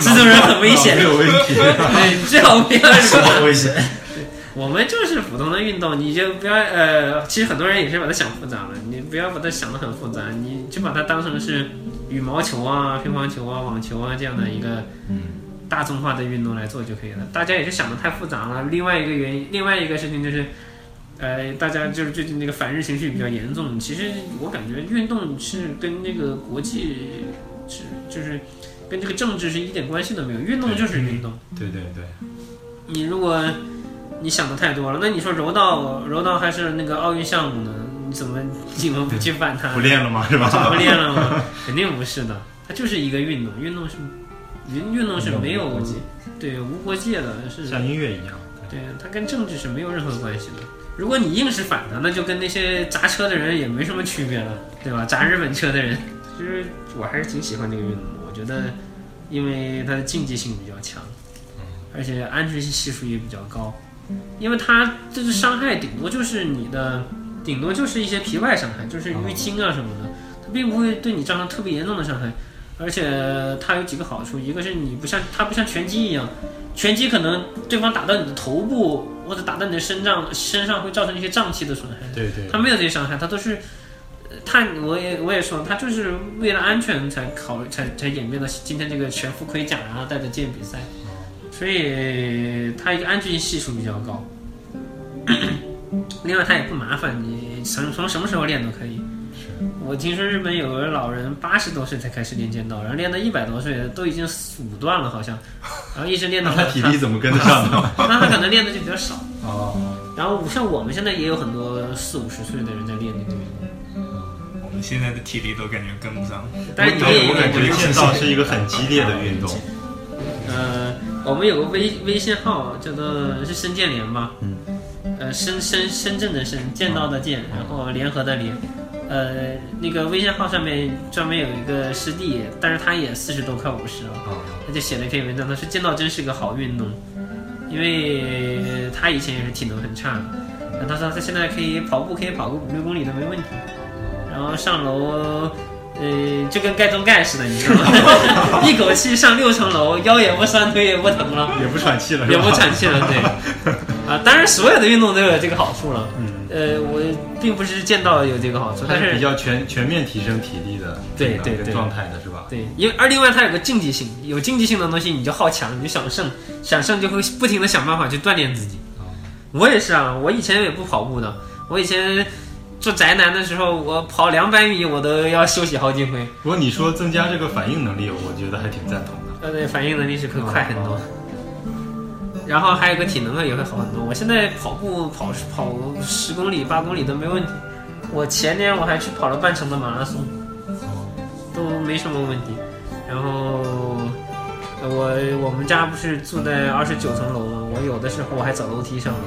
这种人很危险没。有问题。对，最好不要说。么危险？我们就是普通的运动，你就不要呃，其实很多人也是把它想复杂了，你不要把它想得很复杂，你就把它当成是羽毛球啊、乒乓球啊、网球啊这样的一个大众化的运动来做就可以了。大家也是想的太复杂了。另外一个原因，另外一个事情就是，呃，大家就是最近那个反日情绪比较严重。其实我感觉运动是跟那个国际是就是跟这个政治是一点关系都没有，运动就是运动。对对对，你如果你想的太多了，那你说柔道，柔道还是那个奥运项目呢？你怎么你们不去办它？不练了吗？是吧？不练了吗？肯定不是的，它就是一个运动，运动是运运动是没有国界对无国界的，是像音乐一样。对它跟政治是没有任何关系的。如果你硬是反的，那就跟那些砸车的人也没什么区别了，对吧？砸日本车的人，其实我还是挺喜欢这个运动的。我觉得，因为它的竞技性比较强，而且安全性系数也比较高，因为它就是伤害顶多就是你的，顶多就是一些皮外伤害，就是淤青啊什么的，它并不会对你造成特别严重的伤害。而且它有几个好处，一个是你不像它不像拳击一样，拳击可能对方打到你的头部或者打到你的身上，身上会造成一些脏器的损害。对对它没有这些伤害，它都是，呃它我也我也说，它就是为了安全才考虑才才演变到今天这个全副盔甲，然后带着剑比赛，所以它一个安全性系数比较高。另外它也不麻烦，你从从什么时候练都可以。我听说日本有个老人八十多岁才开始练剑道，然后练到一百多岁都已经五段了好像，然后一直练到那他体力怎么跟得上呢？那他可能练的就比较少。哦，然后像我们现在也有很多四五十岁的人在练这个运动，我们现在的体力都感觉跟不上。但是我感觉剑道是一个很激烈的运动。呃，我们有个微微信号叫做是深剑联吧，嗯，呃，深深深圳的深，剑道的剑，然后联合的联，呃，那个微信号上面专门有一个师弟，但是他也四十多快五十了，哦，他就写了一篇文章，他说剑道真是个好运动，因为他以前也是体能很差他说他现在可以跑步，可以跑个五六公里都没问题，然后上楼。呃，就跟盖中盖似的，你知道吗？一口气上六层楼，腰也不酸，腿也不疼了。也不喘气了，也不喘气了，对。啊，当然所有的运动都有这个好处了。嗯，呃，我并不是见到有这个好处，但是它是比较全全面提升体力的对对对状态的是吧？对，因为而另外它有个竞技性，有竞技性的东西你就好强，你就想胜，想胜就会不停的想办法去锻炼自己。哦我也是啊，我以前也不跑步的，我以前做宅男的时候，我跑两百米我都要休息好几回。不过你说增加这个反应能力，我觉得还挺赞同的。呃，对，反应能力是会快很多。然后还有个体能也会好很多。我现在跑步跑跑十公里、八公里都没问题。我前年我还去跑了半程的马拉松，都没什么问题。然后呃我我们家不是住在二十九层楼吗？我有的时候我还走楼梯上楼。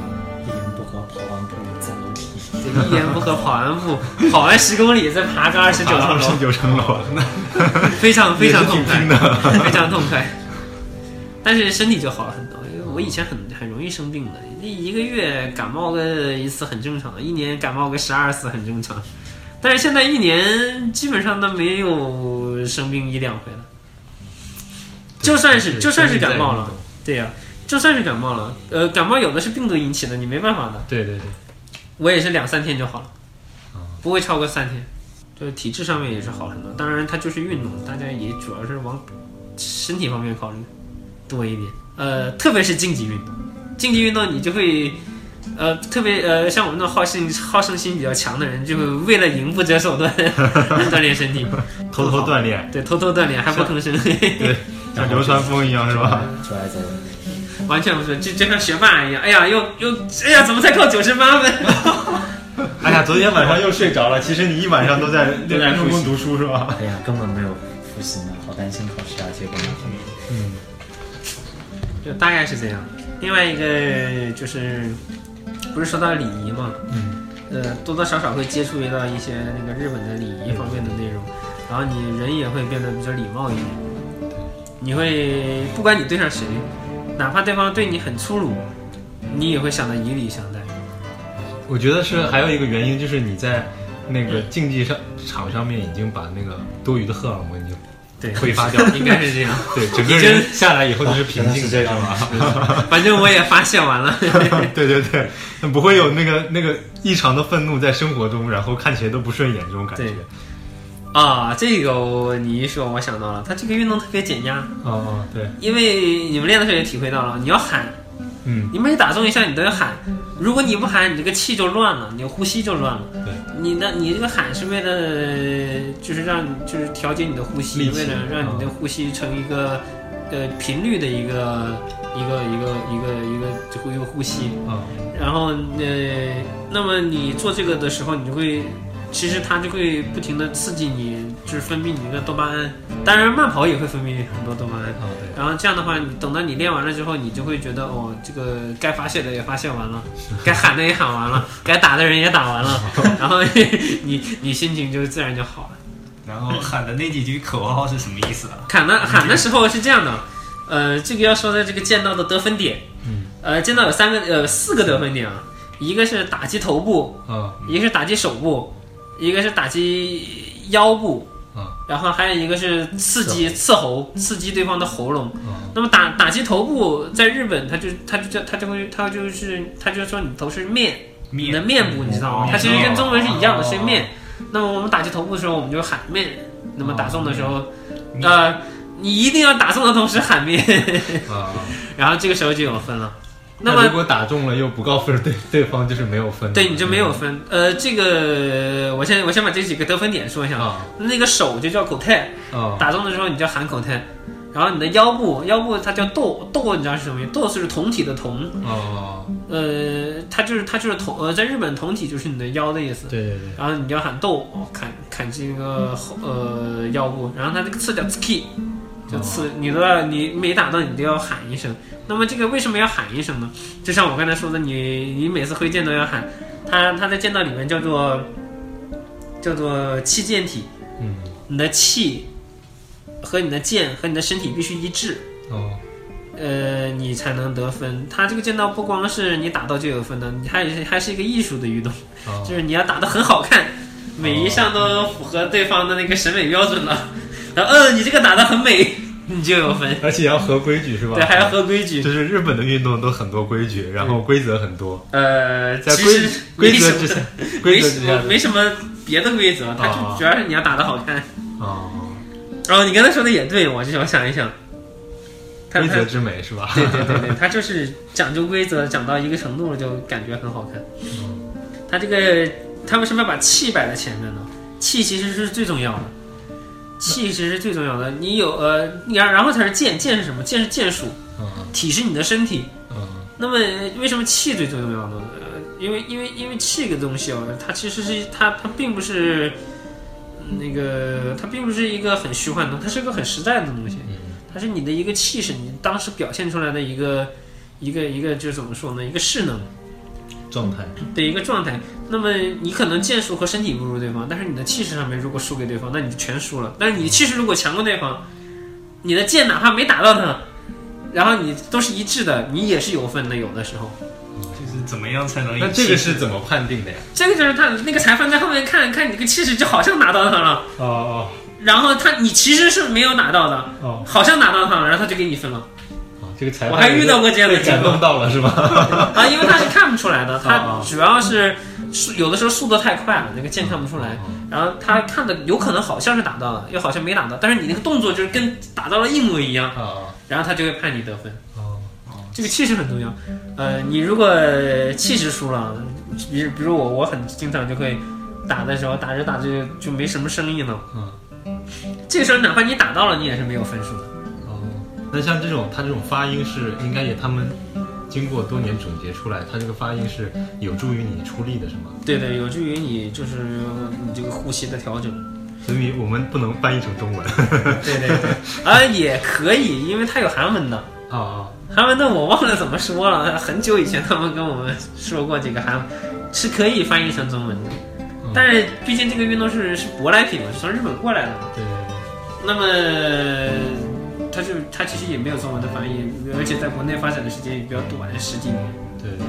一言不合跑完步走楼梯，这个一言不合跑完步，跑完十公里再爬个二十九层楼，十九层楼，那 非常非常痛快。非常痛快。但是身体就好了我以前很很容易生病的，一一个月感冒个一次很正常，一年感冒个十二次很正常。但是现在一年基本上都没有生病一两回了，就算是就算是感冒了，对呀、就算是感冒了，呃，感冒有的是病毒引起的，你没办法的。对对对，我也是两三天就好了哦，不会超过三天。就是体质上面也是好很多。当然，它就是运动，大家也主要是往身体方面考虑多一点。呃，特别是竞技运动，竞技运动你就会，呃，特别呃，像我们这种好胜好胜心比较强的人，就会为了赢不择手段锻炼身体，偷偷锻炼，对，偷偷锻炼还不 吭声，对，像流川枫一样是吧？出来在完全不是，就就像学霸一样。哎呀，又又，哎呀，怎么才考九十八分？哎呀，昨天晚上又睡着了。其实你一晚上都在都在复习用功读书是吧？哎呀，根本没有复习呢，好担心考试啊，结果嗯，就大概是这样。另外一个就是，不是说到礼仪嘛，嗯，呃，多多少少会接触到一些那个日本的礼仪方面的内容，然后你人也会变得比较礼貌一点。你会不管你对上谁，哪怕对方对你很粗鲁，你也会想到以礼相待。我觉得是还有一个原因，就是你在那个竞技上场上面已经把那个多余的荷尔蒙已经对，挥发掉，应该是这样。对，整个人下来以后就是平静，这样吗？反正我也发泄完了。对对对，不会有那个那个异常的愤怒在生活中，然后看起来都不顺眼这种感觉对。啊，这个我你一说，我想到了，他这个运动特别减压，哦哦，对，因为你们练的时候也体会到了，你要喊，嗯，你每打中一下你都要喊，如果你不喊，你这个气就乱了，你呼吸就乱了。对，你那你这个喊是为了就是让就是调节你的呼吸，为了让你的呼吸成一个呃频率的一个一个一个一个一个一个呼吸。啊，然后呃，那么你做这个的时候，你就会，其实它就会不停的刺激你，就是分泌你那个多巴胺。当然，慢跑也会分泌很多多巴胺。然后这样的话，你等到你练完了之后，你就会觉得哦，这个该发泄的也发泄完了，该喊的也喊完了，该打的人也打完了，然后你你心情就自然就好了。然后喊的那几句口号是什么意思啊？喊的喊的时候是这样的，呃，这个要说的这个剑道的得分点，嗯，呃，剑道有三个呃四个得分点啊，一个是打击头部，啊一个是打击手部，一个是打击腰部，啊然后还有一个是刺激刺喉，刺激对方的喉咙。啊那么打打击头部，在日本他就他就叫他就会他就是他就说你头是面，你的面部你知道吗？哦它其实跟中文是一样的，哦是面。那么我们打击头部的时候，我们就喊面。那么打中的时候，面。呃，你一定要打中的同时喊面，啊，然后这个时候就有分了。那么如果打中了又不告诉对对方，就是没有分。对你就没有分。呃，这个我先我先把这几个得分点说一下。啊那个手就叫口泰，啊打中的时候你叫喊口泰，然后你的腰部腰部它叫斗斗，你知道是什么意思？斗是铜体的铜，哦，呃，它就是它就是铜呃，在日本铜体就是你的腰的意思。对对对，然后你要喊斗，哦砍砍这个后呃腰部，然后它这个刺叫 ski，就刺，你都要你每打到你都要喊一声。那么这个为什么要喊一声呢？就像我刚才说的，你你每次挥剑都要喊，它它在剑道里面叫做叫做气剑体，嗯你的气和你的剑和你的身体必须一致。哦呃，你才能得分。它这个剑道不光是你打到就有分的，你还是还是一个艺术的运动。哦就是你要打得很好看，每一项都符合对方的那个审美标准了。然后，嗯，你这个打得很美，你就有分。而且要合规矩是吧？对，还要合规矩。就是日本的运动都很多规矩，然后规则很多，呃，在规其实规则之下，规则之下没什么别的规则，它哦就主要是你要打得好看。哦，然后你刚才说的也对，我就我想一想，规则之美是吧？对对对对，它就是讲究规则，讲到一个程度了就感觉很好看。它这个它为什么要把气摆在前面呢？气其实是最重要的，气其实是最重要的。你有呃，然然后才是剑，剑是什么？剑是剑术，嗯体是你的身体。嗯那么为什么气最重要呢？呃，因为因为因为气这个东西哦，它其实是它它并不是那个它并不是一个很虚幻的，它是一个很实在的东西。嗯它是你的一个气势，你当时表现出来的一个一个一个就是怎么说呢？一个势能状态，的一个状态。那么你可能剑术和身体不如对方，但是你的气势上面如果输给对方，那你就全输了。但是你的气势如果强过对方，你的剑哪怕没打到他，然后你都是一致的，你也是有分的。有的时候，就是怎么样才能？那这个是怎么判定的呀？这个就是他那个裁判在后面看看你这个气势，就好像拿到他了，哦哦然后他你其实是没有拿到的，哦好像拿到他了，然后他就给你分了。哦，这个裁判我还遇到过这样的情况动到了是吧？啊，因为他是看不出来的，他哦主要是速有的时候速度太快了，那个剑看不出来。哦然后他看的有可能好像是打到了，又好像没打到，但是你那个动作就是跟打到了一模一样，哦然后他就会判你得分。哦这个气势很重要。呃，你如果气势输了，比如比如我，我很经常就会打的时候打着打着就就没什么声音了。嗯这个时候哪怕你打到了，你也是没有分数的。哦，那像这种他这种发音是应该也他们经过多年总结出来，他这个发音是有助于你出力的，是吗？对对，有助于你就是你这个呼吸的调整。所以我们不能翻译成中文。对对对，啊也可以，因为它有韩文的。哦哦韩文的我忘了怎么说了，很久以前他们跟我们说过这个韩文是可以翻译成中文的，嗯但是毕竟这个运动是是舶来品嘛，是从日本过来的嘛，对对对。那么它就它其实也没有中文的翻译，而且在国内发展的时间也比较短，十几年，对对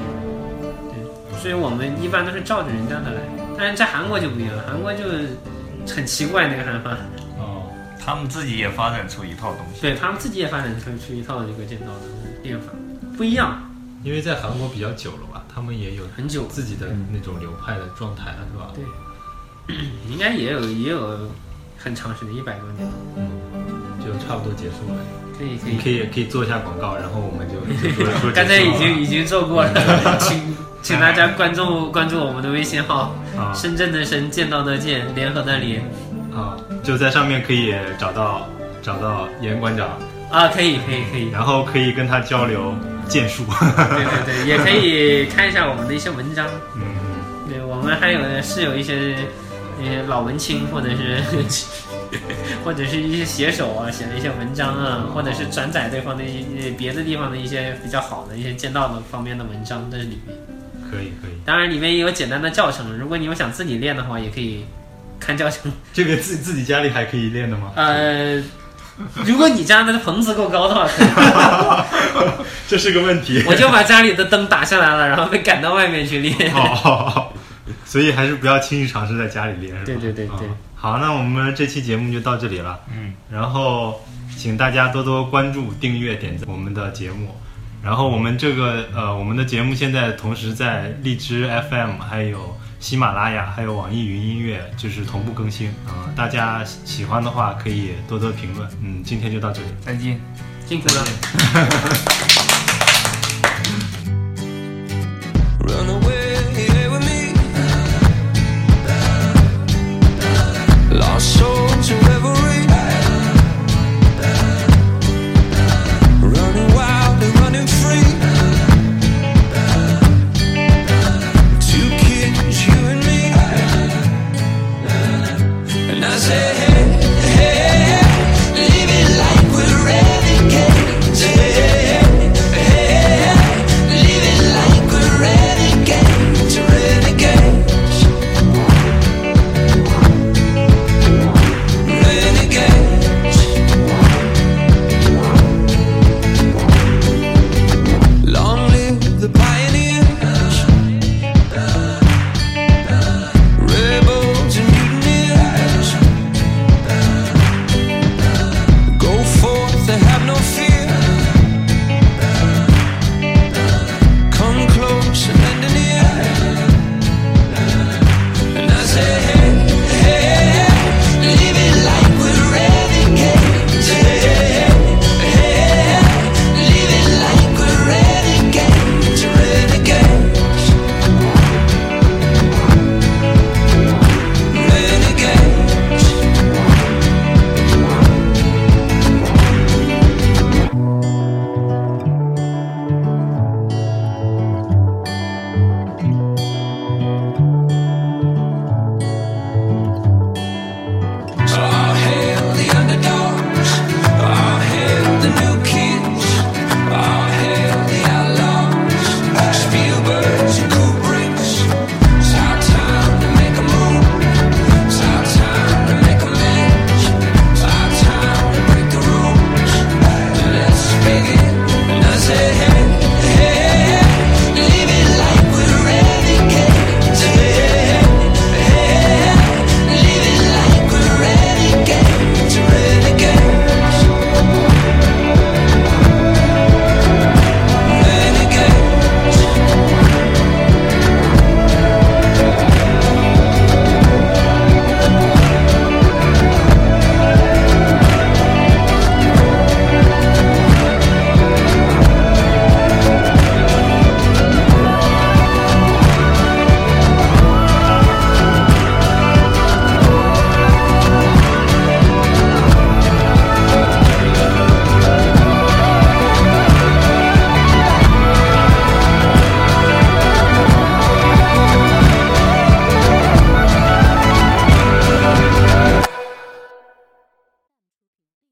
所以我们一般都是照着人家的来。但是在韩国就不一样，韩国就很奇怪那个韩法，哦他们自己也发展出一套东西。对他们自己也发展出出一套这个剑道的练法，不一样，因为在韩国比较久了吧，他们也有很久。自己的那种流派的状态了，是吧？对，应该也有也有很长时间，一百多年，嗯，就差不多结束了。可以可以。你可以可以做一下广告，然后我们就就说说 刚才已经已经做过了，请请大家关注关注我们的微信号啊“深圳的深，剑道的剑，联合的联啊，就在上面可以找到找到严馆长，”啊，可以可以可以，然后可以跟他交流剑术。对对对，也可以看一下我们的一些文章。嗯，对我们还有是有一些一些老文青或者是 或者是一些写手啊写的一些文章啊，或者是转载对方的一别的地方的一些比较好的一些剑道的方面的文章在里面。可以可以。当然里面也有简单的教程，如果你有想自己练的话，也可以看教程。这个自自己家里还可以练的吗？呃，如果你家的棚子够高的话，这是个问题。我就把家里的灯打下来了，然后被赶到外面去练。哦，所以还是不要轻易尝试在家里练，是吧？对对对对啊好，那我们这期节目就到这里了。嗯，然后请大家多多关注、订阅、点赞我们的节目。然后我们这个呃，我们的节目现在同时在荔枝 FM、还有喜马拉雅、还有网易云音乐就是同步更新啊、大家喜欢的话可以多多评论。嗯，今天就到这里。再见。辛苦了。